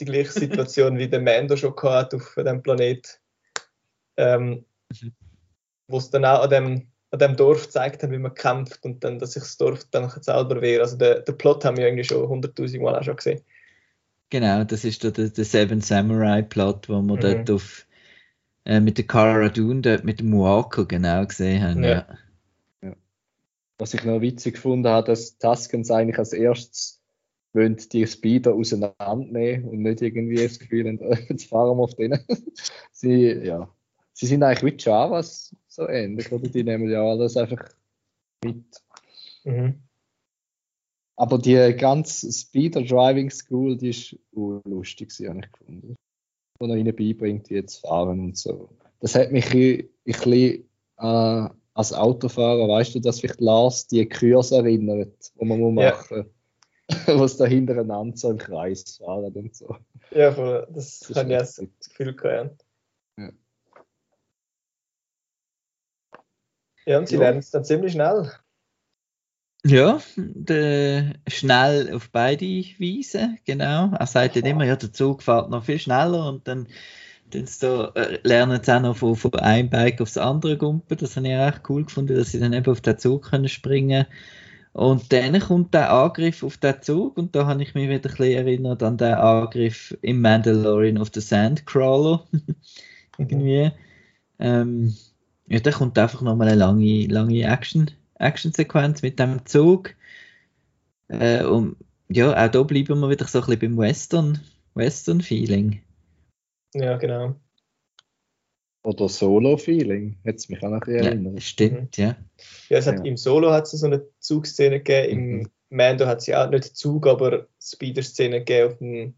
S3: die gleiche Situation wie der Mando schon hat auf dem Planet. Ähm,
S1: Mhm.
S3: wo es dann auch an dem, an dem Dorf gezeigt hat, wie man kämpft und dann, dass sich das Dorf dann selber wehrt. Also den, den Plot haben wir irgendwie schon hunderttausend Mal auch schon gesehen.
S1: Genau, das ist der, der Seven Samurai Plot, wo wir
S3: Mhm.
S1: dort auf äh, mit der Cara Dune dort mit dem Muako genau gesehen haben.
S3: Ja.
S1: Ja.
S2: Was ich noch witzig gefunden habe, dass Tuskens eigentlich als erstes wollen die Speeder auseinandernehmen und nicht irgendwie das Gefühl haben, <laughs> jetzt fahren wir auf denen. <laughs> sie, ja. sie sind eigentlich wie Javas so ähnlich, oder? Die nehmen ja alles einfach mit.
S3: Mhm.
S2: Aber die ganze Speeder Driving School, die ist lustig, sie habe ich gefunden. Wo er ihnen beibringt, wie zu fahren und so. Das hat mich ein, bisschen äh, als Autofahrer, weißt du, dass vielleicht Lars die Kurs erinnert, die man muss
S3: Ja. <laughs>
S2: Was da hintereinander so im Kreis fahren und so.
S3: Ja, voll, das,
S2: Das
S3: habe ich auch
S2: ist
S3: das Gefühl gehabt. Ja,
S2: Ja.
S3: ja und sie
S2: Ja.
S3: lernen es dann ziemlich schnell.
S1: Ja, der, schnell auf beide Weisen, genau. Er sagt dann immer, ja, der Zug fährt noch viel schneller und dann, dann so, äh, lernen sie auch noch von, von einem Bike aufs andere gumpen. Das habe ich auch echt cool gefunden, dass sie dann eben auf den Zug können springen Und dann kommt der Angriff auf den Zug und da habe ich mich wieder ein bisschen erinnert an den Angriff im Mandalorian auf den Sandcrawler. <laughs> Irgendwie. Ähm, ja, da kommt einfach nochmal eine lange, lange Action, Action-Sequenz mit dem Zug. Äh, und ja, auch da bleiben wir wieder so ein bisschen beim Western, Western-Feeling.
S3: Ja, genau.
S2: Oder Solo-Feeling, hat es mich auch noch ein bisschen
S1: Ja,
S2: erinnert.
S1: stimmt, ja.
S3: Ja, es hat
S2: Ja.
S3: im Solo hat es so eine Zugszene gegeben, im
S2: Mhm.
S3: Mando hat es ja auch nicht Zug, aber Speeder-Szene gegeben auf dem,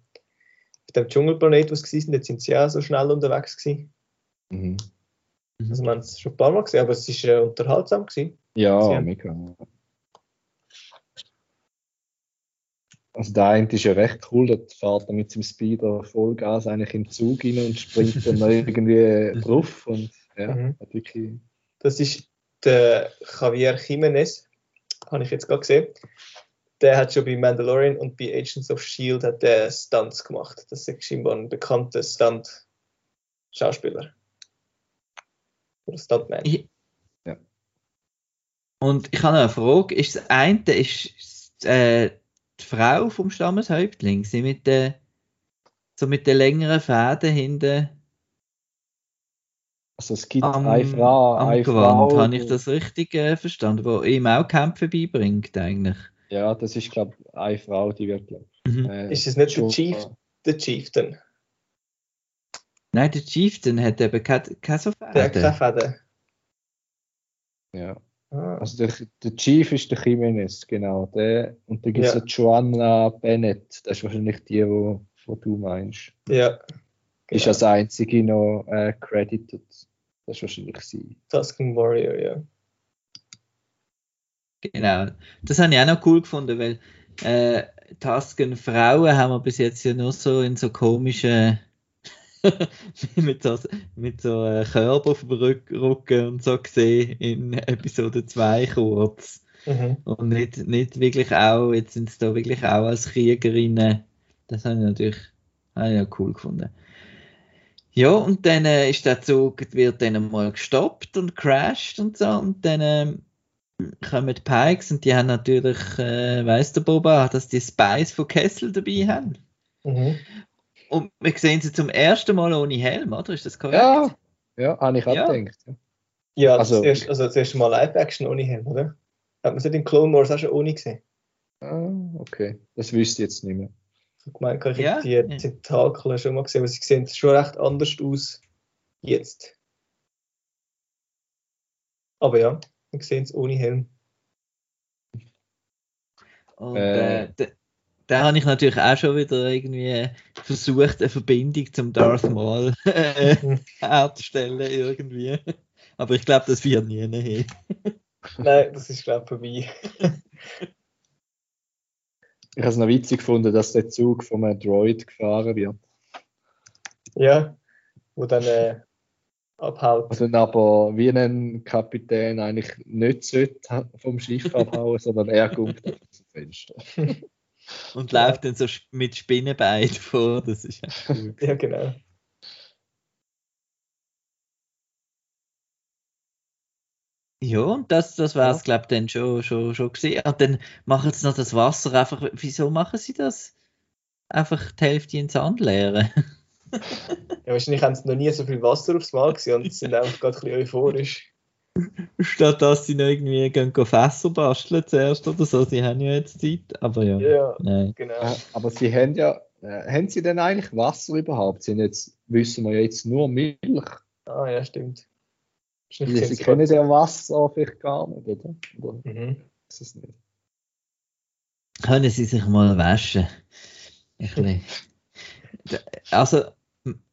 S3: auf dem Dschungelplanet, wo sie waren. Jetzt sind sie auch so schnell unterwegs gewesen.
S2: Mhm.
S3: Also man hat es schon ein paar Mal gesehen, aber es ist äh, unterhaltsam gewesen.
S2: Ja,
S3: haben-
S2: mega. Also der eine ist ja recht cool, der fährt dann mit seinem Speeder Vollgas eigentlich im Zug rein und springt dann <laughs> irgendwie drauf und ja,
S3: Mhm.
S2: hat wirklich
S3: Das ist der Javier Jimenez, habe ich jetzt gerade gesehen. Der hat schon bei Mandalorian und bei Agents of Shield hat der Stunts gemacht. Das ist scheinbar ein bekannter Stunt-Schauspieler. Oder Stuntman.
S1: Ich,
S2: Ja.
S1: Und ich habe noch eine Frage. Ist das eine ist, äh, die Frau vom Stammeshäuptling, sie mit den, so mit den längeren Fäden hinten
S2: Also es gibt
S1: am,
S2: eine Frau,
S1: am
S2: eine
S1: Gewand?
S2: Frau,
S1: Habe ich das richtig äh, verstanden? Wo ihm auch Kämpfe beibringt eigentlich.
S2: Ja, das ist glaube ich eine Frau, die wird glaub,
S1: Mhm.
S2: äh,
S3: Ist es nicht der
S2: schon-
S3: Chief? Der Chieftain.
S1: Nein, der Chieftain hat eben keine, keine so
S3: Der hat keine
S1: Fäden.
S3: Fäden.
S2: Ja,
S3: Ah.
S2: also der, der Chief ist der Jimenez, genau, der und dann gibt es
S3: Ja.
S2: Joanna Bennett, das ist wahrscheinlich die, wo, wo du meinst.
S3: Ja.
S2: Ist
S3: Genau.
S2: als einzige noch äh, credited. Das ist wahrscheinlich sie.
S3: Tusken Warrior, ja.
S1: Genau. Das habe ich auch noch cool gefunden, weil äh, Tusken Frauen haben wir bis jetzt ja nur so in so komischen <laughs> mit so, mit so äh, Körper auf dem Rück Rücken und so gesehen in Episode 2 kurz.
S3: Mhm.
S1: Und nicht, nicht wirklich auch, jetzt sind sie da wirklich auch als Kriegerinnen. Das habe ich natürlich habe ich ja cool gefunden. Ja, und dann äh, ist der Zug, wird dann mal gestoppt und crasht und so. Und dann äh, kommen die Pikes und die haben natürlich, äh, weiss der Boba, dass die Spies von Kessel dabei haben.
S3: Mhm.
S1: Und wir sehen sie zum ersten Mal ohne Helm, oder? Ist das korrekt?
S2: Ja, ja, habe ich auch
S1: Ja.
S2: gedacht. Ja.
S3: Ja,
S2: Also-
S3: das, erste, also das erste Mal Live-Action ohne Helm, oder? Hat man es nicht in Clone Wars auch schon ohne gesehen?
S2: Ah, okay. Das wüsste ich jetzt nicht mehr.
S3: Ich habe gemeint, ich
S1: Ja,
S3: habe die
S1: ja.
S3: Tentakel schon mal gesehen, aber sie sehen schon recht anders aus jetzt. Aber ja, wir sehen es ohne Helm.
S1: Und
S2: Äh.
S1: äh, da, habe ich natürlich auch schon wieder irgendwie versucht, eine Verbindung zum Darth Maul <laughs> herzustellen irgendwie. Aber ich glaube, das wird nie hin. <laughs>
S3: Nein, das ist glaube ich vorbei.
S2: Ich habe es noch witzig gefunden, dass der Zug von einem Droid gefahren wird.
S3: Ja, wo dann äh, abhaut.
S2: Also aber wie ein Kapitän eigentlich nicht sollte vom Schiff abhauen, sondern er kommt aus dem Fenster. <laughs>
S1: Und
S3: Ja.
S1: läuft dann so mit Spinnenbein <laughs> vor. Das ist echt cool. <laughs>
S3: Ja, genau.
S1: Ja, und das, das wäre es,
S3: Ja.
S1: glaube ich, dann schon, schon, schon gesehen. Und dann machen sie noch das Wasser einfach. Wieso machen sie das? Einfach die Hälfte ins Sand leeren. <laughs>
S3: Ja, wahrscheinlich haben sie noch nie so viel Wasser aufs Mal gesehen und sind einfach gerade ein bisschen euphorisch.
S1: Statt dass sie noch irgendwie gehen, gehen Fässer basteln zuerst oder so. Sie haben ja jetzt Zeit. Aber ja,
S3: Ja,
S1: nein.
S3: genau.
S2: Äh, aber sie haben ja, äh, haben sie denn eigentlich Wasser überhaupt? Sie haben jetzt, wissen wir ja jetzt nur Milch.
S3: Ah, ja, stimmt.
S2: Sie,
S3: Wahrscheinlich
S2: sie
S3: sie
S2: kennen ja Wasser vielleicht gar nicht, oder? Oder
S3: Mhm.
S2: ist es nicht?
S1: Können sie sich mal waschen? <laughs> Ein bisschen. Also,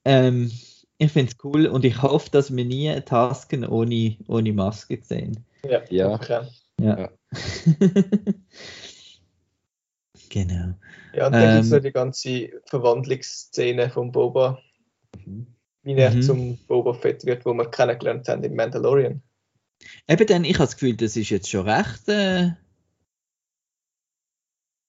S1: ähm, ich finde es cool und ich hoffe, dass wir nie Tasken ohne, ohne Maske sehen.
S3: Ja,
S2: Ja.
S3: okay.
S1: Ja. <laughs> genau.
S3: Ja, und dann gibt es
S1: Ähm.
S3: noch die ganze Verwandlungsszene von Boba,
S2: Mhm.
S3: wie er
S1: Mhm.
S3: zum Boba Fett wird, wo wir kennengelernt haben im Mandalorian.
S1: Eben dann, ich habe das Gefühl, das ist jetzt schon recht, äh,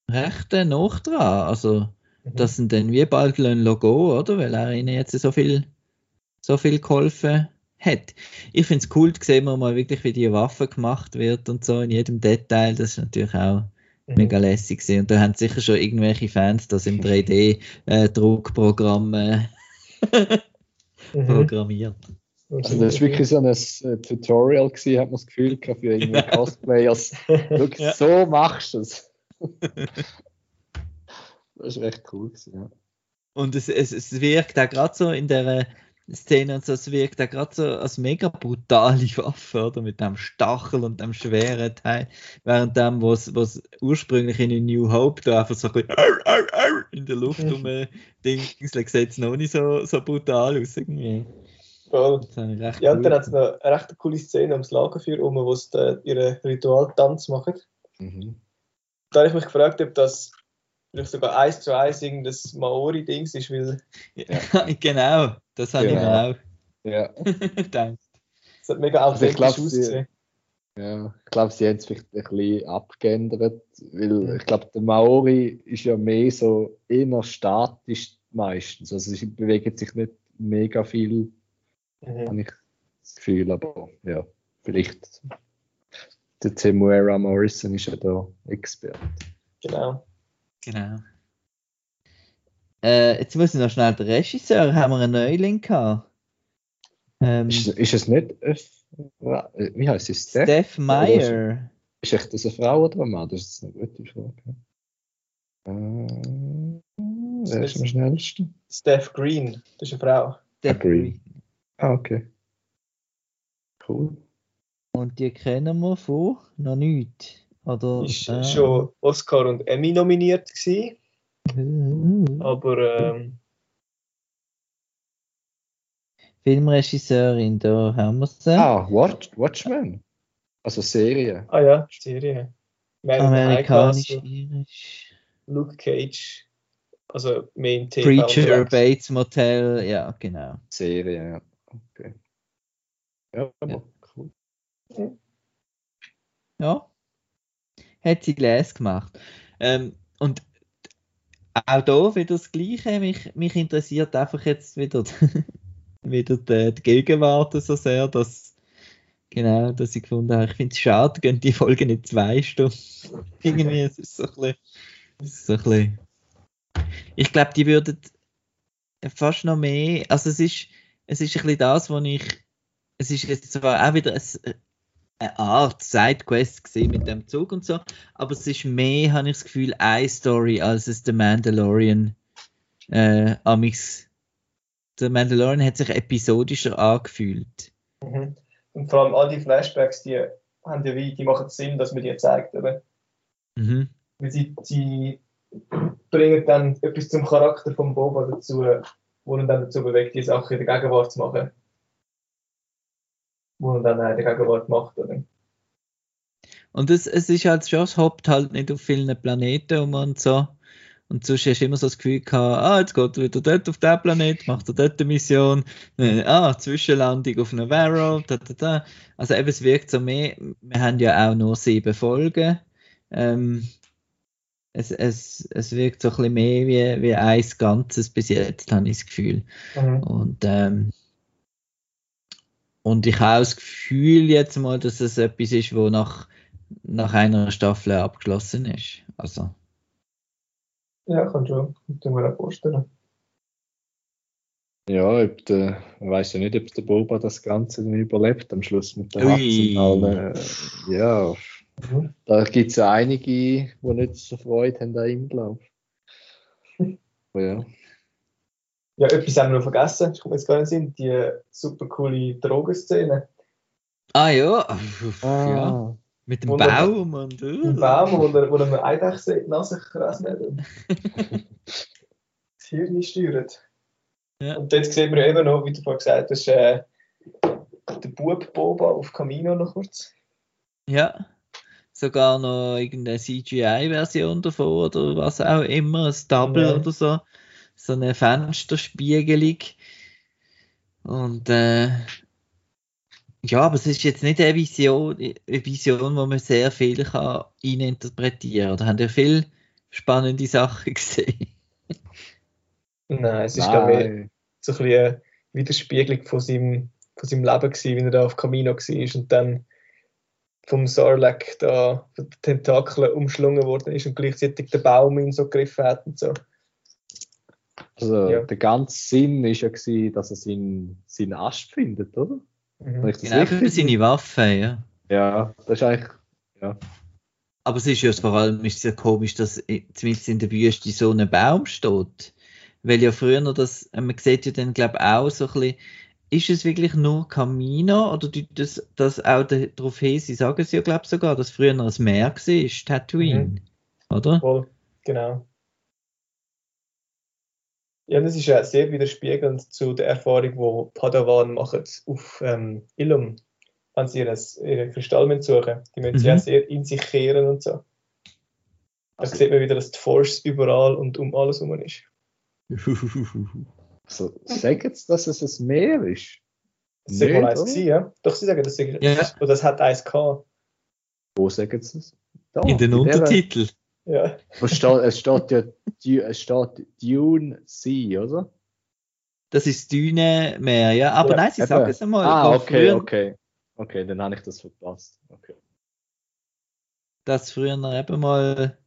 S1: recht äh, noch dran. Also,
S3: Mhm.
S1: das sind dann wie bald Logo, oder? Weil er ihnen jetzt so viel, so viel geholfen hat. Ich finde es cool, sehen wir mal wirklich, wie die Waffe gemacht wird und so in jedem Detail. Das ist natürlich auch
S3: Mhm.
S1: mega lässig gewesen. Und da haben sicher schon irgendwelche Fans das im 3D-Druckprogramm äh,
S3: Mhm.
S1: programmiert.
S2: Also das ist wirklich so ein äh, Tutorial gewesen, hat man das Gefühl gehabt, für irgendwie <laughs> Cosplayers. Wirklich, <laughs>
S1: Ja.
S2: so machst du es. <laughs> das ist echt cool gewesen, ja.
S1: Und es, es, es wirkt auch gerade so in der Szene und so, es wirkt auch gerade so als mega brutale Waffe, oder? Mit dem Stachel und dem schweren Teil. Während dem, was was ursprünglich in New Hope da einfach so gut in der Luft rum Dings, sieht es noch nicht so, so brutal aus irgendwie.
S3: Voll. Ja, und dann hat es noch eine recht coole Szene ums Lagerfeuer herum, wo sie ihren Ritualtanz machen.
S2: Mhm.
S3: Da habe ich mich gefragt, ob das vielleicht sogar eins zu eins irgendein Maori-Dings ist, weil <laughs>
S1: gefunden. genau, das habe
S2: Genau.
S1: ich
S2: Ja,
S1: mir auch <laughs> gedacht.
S3: es hat mega
S2: Also
S3: authentisch
S2: sie-
S3: ausgesehen.
S2: ja. Ich glaube, sie haben es vielleicht ein bisschen abgeändert, weil
S3: Mhm.
S2: ich glaube, der Maori ist ja mehr so eher statisch meistens. Also sie bewegen sich nicht mega viel,
S3: Mhm.
S2: habe ich das Gefühl, aber ja, vielleicht. Der Temuera Morrison ist ja da Experte.
S3: Genau.
S1: Genau. Äh, jetzt muss ich noch schnell den Regisseur, haben wir einen Neuling gehabt. Ähm,
S2: Ist, ist es nicht, äh, wie heißt sie, Steph?
S1: Steph Meyer.
S2: Ist echt das eine Frau oder ein Mann? Das ist eine gute Frage. Äh, wer ist am schnellsten?
S3: Steph Green, das ist eine Frau.
S1: Steph
S2: Green. Ah, okay. Cool.
S1: Und die kennen wir von noch nicht. Oder,
S3: Ist
S1: äh,
S3: schon Oscar und Emmy nominiert gewesen, aber ähm,
S1: Filmregisseurin, da haben wir sie.
S2: Ah, Watch, Watchmen. Also Serie.
S3: ah ja, Serie. Man
S1: Amerikanisch, irisch.
S3: Luke Cage, Also im TV.
S1: Preacher,
S3: unterwegs.
S1: Bates Motel, ja, genau.
S2: Serie, ja. Okay. Ja,
S1: Ja.
S2: cool.
S1: Ja. Hat sie Gläs gemacht. Ähm, und auch da wieder das Gleiche. Mich, mich interessiert einfach jetzt wieder, <laughs> wieder die, die Gegenwart so sehr, dass, genau, dass ich gefunden habe, ich finde es schade, gehen die Folgen nicht zwei Stunden. <laughs> Irgendwie, es ist so ein bisschen, so ein bisschen ich glaube, die würden fast noch mehr, also es ist, es ist ein bisschen das, was ich, es ist jetzt zwar auch wieder ein, eine Art Sidequest gesehen mit dem Zug und so, aber es ist mehr, habe ich das Gefühl, eine Story, als es The Mandalorian äh, amix. Der Mandalorian hat sich episodischer angefühlt.
S3: Mhm. Und vor allem all die Flashbacks, die haben ja wie, die machen Sinn, dass man die zeigt, oder?
S1: Mhm.
S3: Weil sie, sie bringen dann etwas zum Charakter von Boba dazu, wo ihn dann dazu bewegt, die Sache in der Gegenwart zu machen. Wo er dann auch in der Gegenwart macht, oder?
S1: Und es, es ist halt schon, es hoppt halt nicht auf vielen Planeten um und so. Und sonst hast du immer so das Gefühl gehabt, ah, jetzt geht er wieder dort auf den Planet, macht er dort eine Mission, äh, ah, Zwischenlandung auf Navarro, da, da, da. Also eben, es wirkt so mehr, wir haben ja auch nur sieben Folgen. Ähm, es, es, es wirkt so ein bisschen mehr wie, wie eins Ganzes bis jetzt, habe ich das Gefühl.
S3: Mhm.
S1: Und, ähm, und ich habe das Gefühl jetzt mal, dass es etwas ist, wo nach, nach einer Staffel abgeschlossen ist. Also,
S3: Ja, kann schon. Kann ich mir auch vorstellen.
S2: Ja, ob der, man weiß ja nicht, ob der Boba das Ganze dann überlebt am Schluss mit der
S1: Ui.
S2: Äh, Ja,
S3: Mhm.
S2: da gibt es ja einige, die nicht so Freude haben an ihm, glaube ich. <laughs> Ja.
S3: Ja, etwas haben wir noch vergessen, ich komme jetzt gar nicht in die super coole Drogenszene.
S1: ah ja, ja,
S2: Ah,
S1: mit dem. Baum und
S3: Im
S1: uh.
S3: Baum, wo er, wo er eine Eidechse in die Nase hat und das Hirn steuert.
S1: Ja.
S3: Und dort sieht man ja eben noch, wie du vorhin gesagt hast, äh, der Bub Boba auf Camino noch kurz.
S1: Ja, sogar noch irgendeine CGI-Version davon oder was auch immer, ein Double
S3: Ja.
S1: oder so, so eine Fensterspiegelung. Und äh, ja, aber es ist jetzt nicht eine Vision, eine Vision, wo man sehr viel kann interpretieren kann. Da haben wir viele spannende Sachen <laughs> gesehen.
S3: Nein, es ist glaube ich so ein bisschen eine Widerspiegelung von seinem, von seinem Leben gewesen, wie er da auf Camino war und dann vom Sarlacc da von den Tentakeln umschlungen worden ist und gleichzeitig der Baum ihn so gegriffen hat und so.
S2: Also,
S3: Ja.
S2: der ganze Sinn war ja, gewesen, dass er seinen, seinen Ast findet, oder?
S3: Mhm.
S2: das
S1: Genau für
S2: richtig
S1: seine Waffe, ja.
S2: Ja, das ist eigentlich.
S1: Aber es ist ja vor allem ist ja komisch, dass zumindest in der Wüste so ein Baum steht. Weil ja früher noch das, äh, man sieht ja dann, glaube ich, auch so ein bisschen, ist es wirklich nur Camino oder tut das, das auch darauf hin, sie sagen es ja, glaube ich, sogar, dass früher noch ein Meer war, Tatooine. Oder?
S3: Voll, genau. Ja, das ist ja sehr widerspiegelnd zu der Erfahrung, die Padawan machen auf ähm, Ilum, wenn sie ihren, ihren Kristall müssen suchen Die müssen sie
S1: Mhm.
S3: ja sehr in sich kehren und so. Da sieht man wieder, dass die Force überall und um alles herum ist. <laughs>
S2: Also, sagen sie, dass es ein Meer ist?
S3: Das ist ja
S2: Nicht,
S3: mal eins gewesen, ja? Doch, sie sagen, das ist,
S1: Ja.
S3: oder das hat eins gehabt.
S2: Wo sagen sie es? Da,
S1: In den
S2: der-
S1: Untertitel.
S3: Ja.
S2: Wo steht, es steht ja es steht Dune Sea, oder?
S1: Das ist Düne-Meer, ja. Aber
S3: Ja,
S1: nein, sie sagen es einmal.
S2: Ah, okay,
S1: früher,
S2: okay. Okay, dann habe ich das verpasst. Okay.
S1: dass früher eben mal,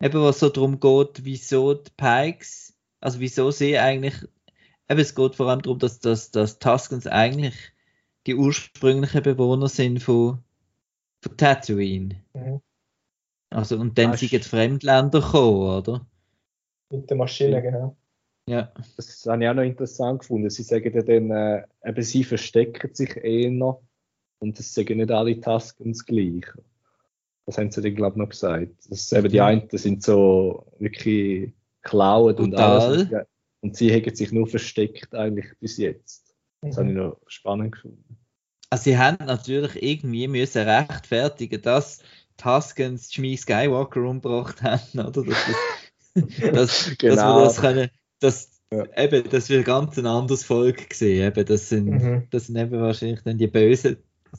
S1: eben was so darum geht, wieso die Pikes, also wieso sie eigentlich, eben es geht vor allem darum, dass, dass, dass Tuskens eigentlich die ursprünglichen Bewohner sind von, von Tatooine.
S3: Mhm.
S1: Also, und dann sind die Fremdländer gekommen, oder?
S3: Mit der Maschine, genau.
S1: Ja.
S2: Das habe ich auch noch interessant gefunden. Sie sagen ja dann, äh, eben sie verstecken sich eh noch und das sagen nicht alle Taskens gleich. Das haben sie dann, glaube ich, noch gesagt. Das ist eben die
S1: Mhm.
S2: einen sind so wirklich klauen und alles. Und sie- haben sich nur versteckt eigentlich bis jetzt. Das habe ich
S3: Mhm.
S2: noch spannend gefunden.
S1: Also, sie haben natürlich irgendwie müssen rechtfertigen, dass Tuskens Shmi Skywalker umgebracht haben, oder? Dass das, <laughs> dass,
S2: Genau.
S1: dass wir das können, dass,
S2: Ja.
S1: eben, dass wir ganz ein anderes Volk sehen. Eben, das sind,
S3: Mhm.
S1: das sind eben wahrscheinlich dann die Bösen,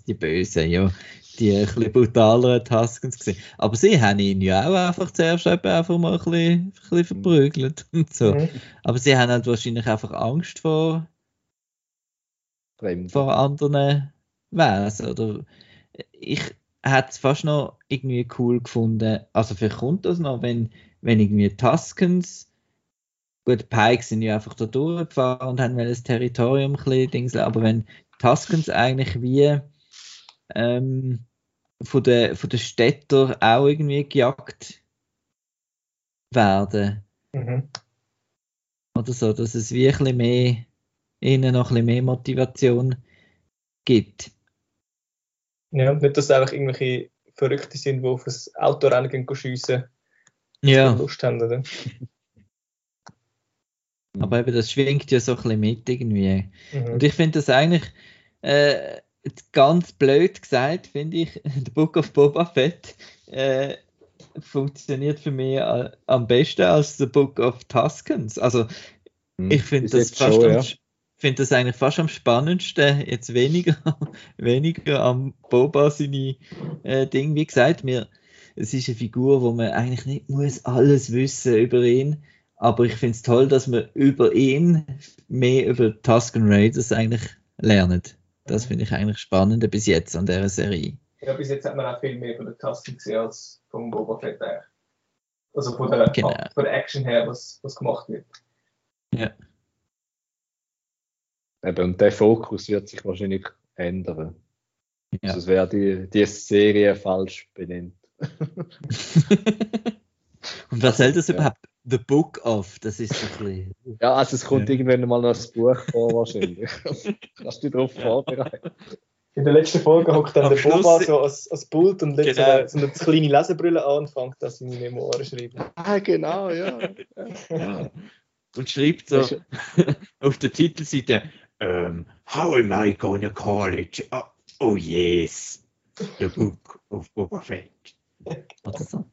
S1: die Bösen, ja, die ein bisschen brutaleren Tuskens gesehen. Aber sie haben ihn ja auch einfach zuerst eben einfach mal ein bisschen, ein bisschen verprügelt <laughs> und so.
S3: Mhm.
S1: Aber sie haben halt wahrscheinlich einfach Angst vor,
S2: Fremd.
S1: vor anderen Wesen. Oder ich hätte es fast noch irgendwie cool gefunden. Also vielleicht kommt das noch, wenn, wenn irgendwie Tuskens, gut, Pikes sind ja einfach da durchgefahren und haben das Territorium ein bisschen dingseln, aber wenn Tuskens eigentlich wie ähm, von den von den Städtern auch irgendwie gejagt werden
S3: Mhm.
S1: oder so, dass es wie ein bisschen mehr, ihnen noch ein bisschen mehr Motivation gibt.
S3: Ja, nicht, dass es einfach irgendwelche Verrückte sind, die auf ein Autorennen gehen schiessen
S1: Ja.
S3: und Lust haben, oder? <laughs>
S1: Aber eben, das schwingt ja so ein bisschen mit irgendwie.
S3: Mhm.
S1: Und ich finde das eigentlich äh, ganz blöd gesagt, finde ich, <laughs> The Book of Boba Fett äh, funktioniert für mich äh, am besten als The Book of Tuskens. Also
S2: Hm.
S1: ich finde das fast
S2: schon, ja.
S1: Finde das eigentlich fast am spannendsten, jetzt weniger, <laughs> weniger am Boba seine äh, Ding, wie gesagt, mir, es ist eine Figur, wo man eigentlich nicht muss alles wissen über ihn, aber ich finde es toll, dass man über ihn mehr über Tusken Raiders eigentlich lernt. Das finde ich eigentlich spannender bis jetzt an dieser Serie.
S3: Ja, bis jetzt hat man auch viel mehr von der Tusken gesehen als vom Boba Fett eigentlich. Also von der,
S1: Genau.
S3: von der Action her, was, was gemacht wird.
S2: Eben, und der Fokus wird sich wahrscheinlich ändern.
S1: Ja.
S2: Sonst wäre die, die Serie falsch benannt. <laughs>
S1: Und was soll das
S2: Ja.
S1: überhaupt? The Book of, das ist so ein bisschen.
S2: Ja, also es kommt
S1: Ja.
S2: irgendwann mal noch ein Buch vor wahrscheinlich. <laughs> Kannst du dich darauf vorbereiten?
S3: In der letzten Folge hockt dann
S1: Am
S3: der
S1: Schluss-
S3: Boba so als, als Pult und legt
S1: Genau.
S3: so, eine, so eine kleine Lesebrille an und fängt das in die Memoiren schreiben.
S2: Ah, genau, ja.
S1: Ja. Und schreibt so <laughs> auf der Titelseite, ähm, How am I gonna call it? Oh, oh yes, the book of Boba Fett. Oder so.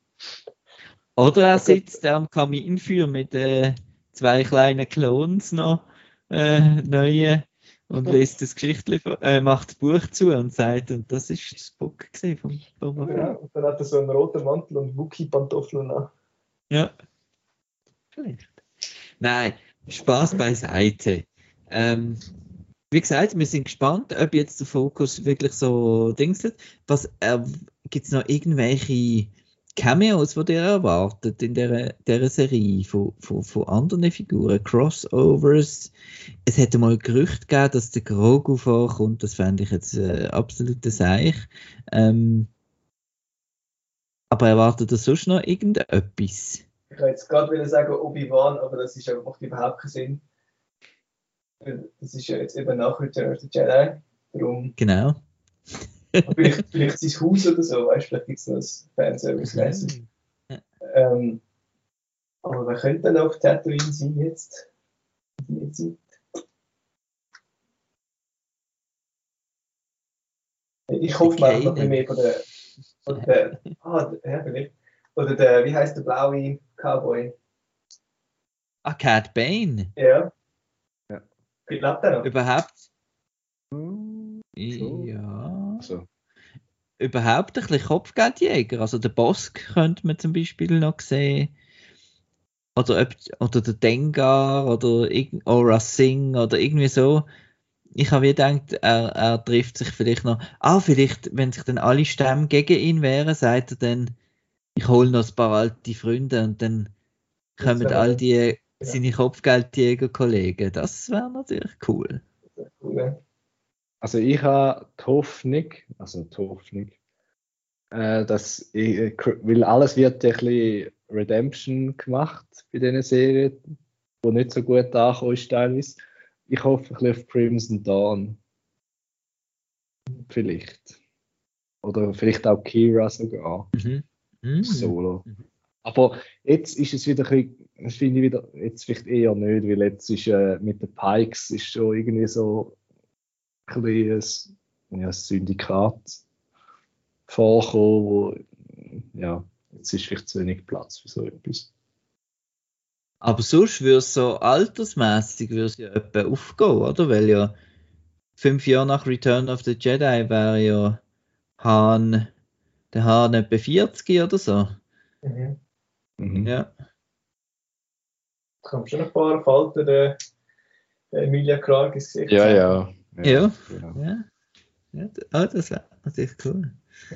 S1: Oder er sitzt am Kaminfeuer mit äh, zwei kleinen Klons noch, äh, neue, und liest das Geschichtli, äh, macht das Buch zu und sagt, und das ist das Buch gesehen von Boba Fett.
S3: Ja, und dann hat er so einen roten Mantel und Wookie-Pantoffeln an.
S1: Ja. Vielleicht. Nein, Spaß beiseite. Ähm, wie gesagt, wir sind gespannt, ob jetzt der Fokus wirklich so Dings hat. Was äh, gibt es noch irgendwelche Cameos, die ihr erwartet in der Serie von, von, von anderen Figuren? Crossovers? Es hätte mal Gerücht gegeben, dass der Grogu vorkommt. Das fände ich jetzt äh, absolute Seich. Ähm, aber erwartet ihr sonst noch irgendetwas?
S3: Ich wollte jetzt gerade wieder sagen Obi-Wan, aber das ist, macht überhaupt keinen Sinn. Das ist ja jetzt eben nach Return of the Jedi. Darum,
S1: Genau.
S3: vielleicht, vielleicht sein Haus oder so, weißt du, vielleicht gibt es noch ein Fanservice-mäßig. Ähm, aber wer könnte denn auf Tatooine sein jetzt? In dieser Zeit? Ich hoffe mal noch ein bisschen mehr von der. Von der ah, der- ja, vielleicht. Oder der, wie heißt der blaue Cowboy?
S1: Ah, Cat Bane.
S3: Ja.
S2: Ja.
S3: Lebt er noch?
S1: Überhaupt.
S2: So.
S1: Ja.
S2: Also,
S1: Überhaupt ein bisschen Kopfgeldjäger. Also der Bosk könnte man zum Beispiel noch sehen. Oder, oder der Dengar oder Aura Singh oder irgendwie so. Ich habe wie gedacht, er, er trifft sich vielleicht noch. Ah, vielleicht, wenn sich dann alle Stämme gegen ihn wären, sagt er dann, ich hole noch ein paar alte Freunde und dann kommen all die. Seine Kopfgeldjäger-Kollegen. Das wäre natürlich cool.
S3: Cool, ja.
S2: also ich habe die Hoffnung, also die Hoffnung, äh, dass ich, äh, weil alles wird ja ein bisschen Redemption gemacht bei diesen Serien, wo nicht so gut angekommen ist teilweise. Ich hoffe ein bisschen auf Crimson Dawn. Vielleicht. Oder vielleicht auch Kira sogar.
S1: Mhm. Mhm.
S2: Solo.
S1: Mhm.
S2: Aber jetzt ist es wieder ein bisschen, das finde ich wieder, jetzt vielleicht eher nicht, weil jetzt ist äh, mit den Pikes ist schon irgendwie so ein bisschen ein, ja, ein Syndikat vorgekommen, wo, ja, jetzt ist vielleicht zu wenig Platz für so etwas.
S1: Aber sonst würde es so altersmäßig würde es ja etwa aufgehen, oder? Weil ja fünf Jahre nach Return of the Jedi wäre ja Han, der Han etwa 40 oder so.
S3: Mhm.
S2: Mhm.
S1: Ja.
S3: Kommt schon ein paar Falten der, der Emilia Clarke ins Gesicht.
S2: Ja, ja.
S1: Ja.
S2: genau.
S1: Ja. ja d- ah, das wäre natürlich cool.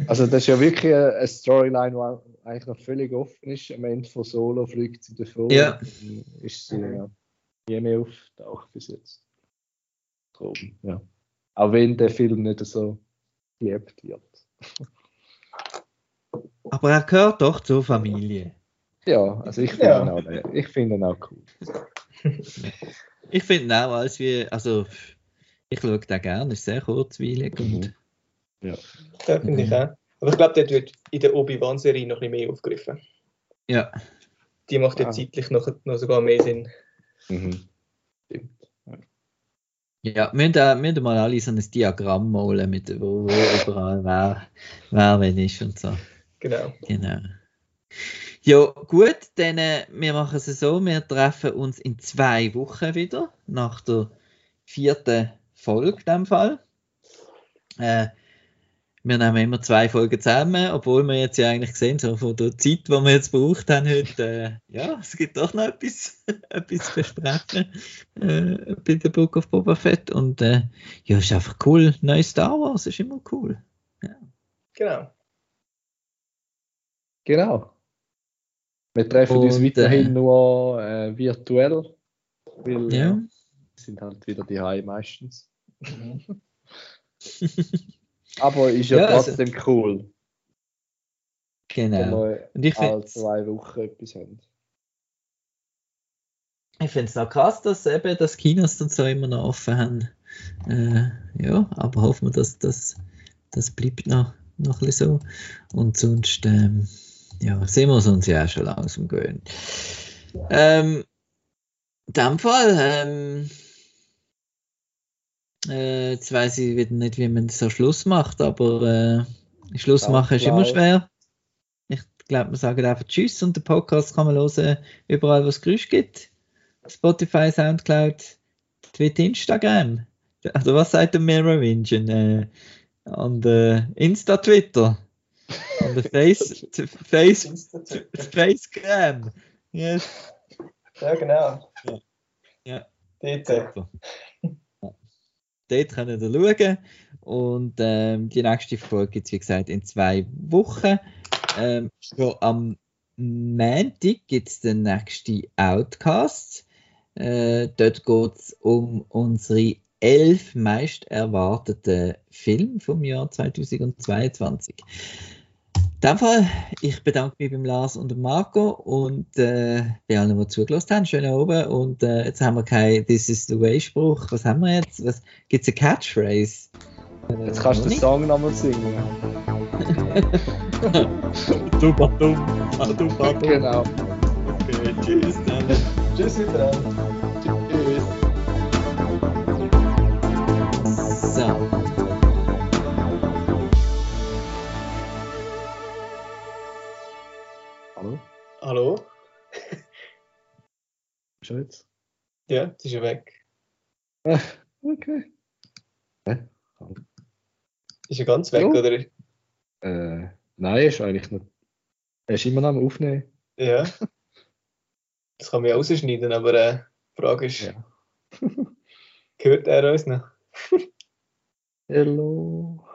S2: Also das ist ja wirklich eine eine Storyline, die eigentlich noch völlig offen ist. Am Ende von Solo fliegt sie davon.
S1: Ja.
S2: Ist sie ja nie mehr auftaucht bis jetzt. Drum, ja. Auch wenn der Film nicht so geliebt wird.
S1: Aber er gehört doch zur Familie.
S2: Ja, also ich finde
S3: Ja.
S2: ihn, auch- ich finde ihn auch cool. <laughs>
S1: Ich finde ihn auch, als wir, also ich schaue den gerne, ist sehr kurzweilig und
S2: Mhm.
S3: Das finde ich auch. Aber ich glaube, dort wird in der Obi-Wan-Serie noch ein bisschen mehr aufgegriffen.
S1: ja.
S3: Die macht ja
S2: Ah.
S3: zeitlich noch, noch sogar mehr Sinn.
S2: Mhm. Stimmt.
S1: Ja, wir müssen, da- wir müssen mal alle so ein Diagramm malen, mit, wo, wo überall wer, wer wenn ist und so.
S3: Genau.
S1: Genau. Ja, gut, dann äh, wir machen es so, wir treffen uns in zwei Wochen wieder, nach der vierten Folge in dem Fall. Äh, wir nehmen immer zwei Folgen zusammen, obwohl wir jetzt ja eigentlich sehen, so von der Zeit, die wir jetzt braucht haben heute, äh, ja, es gibt doch noch etwas, <laughs> etwas besprechen äh, bei The Book of Boba Fett und äh, ja, ist einfach cool, neues Star Wars ist immer cool.
S3: Genau.
S2: Genau. Wir treffen uns
S1: Und,
S2: weiterhin
S1: äh,
S2: nur äh, virtuell, weil
S1: Ja.
S2: wir sind halt wieder die Hause meistens. <laughs> Aber ist ja,
S1: Ja, also-
S2: trotzdem cool, wenn
S1: Genau. Und ich
S2: alle
S1: finde
S2: zwei Wochen etwas haben.
S1: Ich finde es noch krass, dass eben das Kinos und so immer noch offen haben. Äh, ja, aber hoffen wir, dass das, das bleibt noch, noch ein bisschen so. Und sonst, ähm, ja, sehen wir uns ja schon langsam gewöhnt. Ähm, in dem Fall, ähm, äh, jetzt weiß ich wieder nicht, wie man so Schluss macht, aber äh, Schluss machen ist immer schwer. Ich glaube, wir sagen einfach Tschüss und den Podcast kann man hören, überall, wo es Geräusch gibt. Spotify, Soundcloud, Twitter, Instagram. Also was sagt der Mirror Engine? Äh, an der Insta-Twitter. An der Face, <laughs> Face, t- Facegram. Yes.
S3: Ja, genau.
S1: Ja. Ja.
S3: Dort.
S1: Super. Dort könnt ihr schauen. Und ähm, die nächste Folge gibt es, wie gesagt, in zwei Wochen. Ähm, schon am Montag gibt es den nächsten Outcast. Äh, dort geht es um unsere elf meist erwarteten Filme vom Jahr 2022. In dem Fall, ich bedanke mich beim Lars und dem Marco und äh, bei allen, die zugelassen haben. Schön oben. Und äh, jetzt haben wir keinen This is the way Spruch. Was haben wir jetzt? Gibt es eine Catchphrase? Äh,
S2: Jetzt kannst du den Song nochmal singen.
S1: Super dumm. Super dumm.
S2: Genau.
S1: Okay, tschüss. Dann.
S3: Tschüss miteinander.
S2: Hallo?
S3: Hallo?
S2: Schon jetzt?
S3: Ja, sie ist ja weg.
S2: Okay.
S3: Ist ja ganz weg,
S2: Oh.
S3: oder?
S2: Äh, nein, ist eigentlich noch. Er ist immer noch am Aufnehmen.
S3: Ja. Das kann man ja rausschneiden, aber äh, die Frage ist,
S2: Ja.
S3: hört er uns noch? <laughs>
S2: Hello.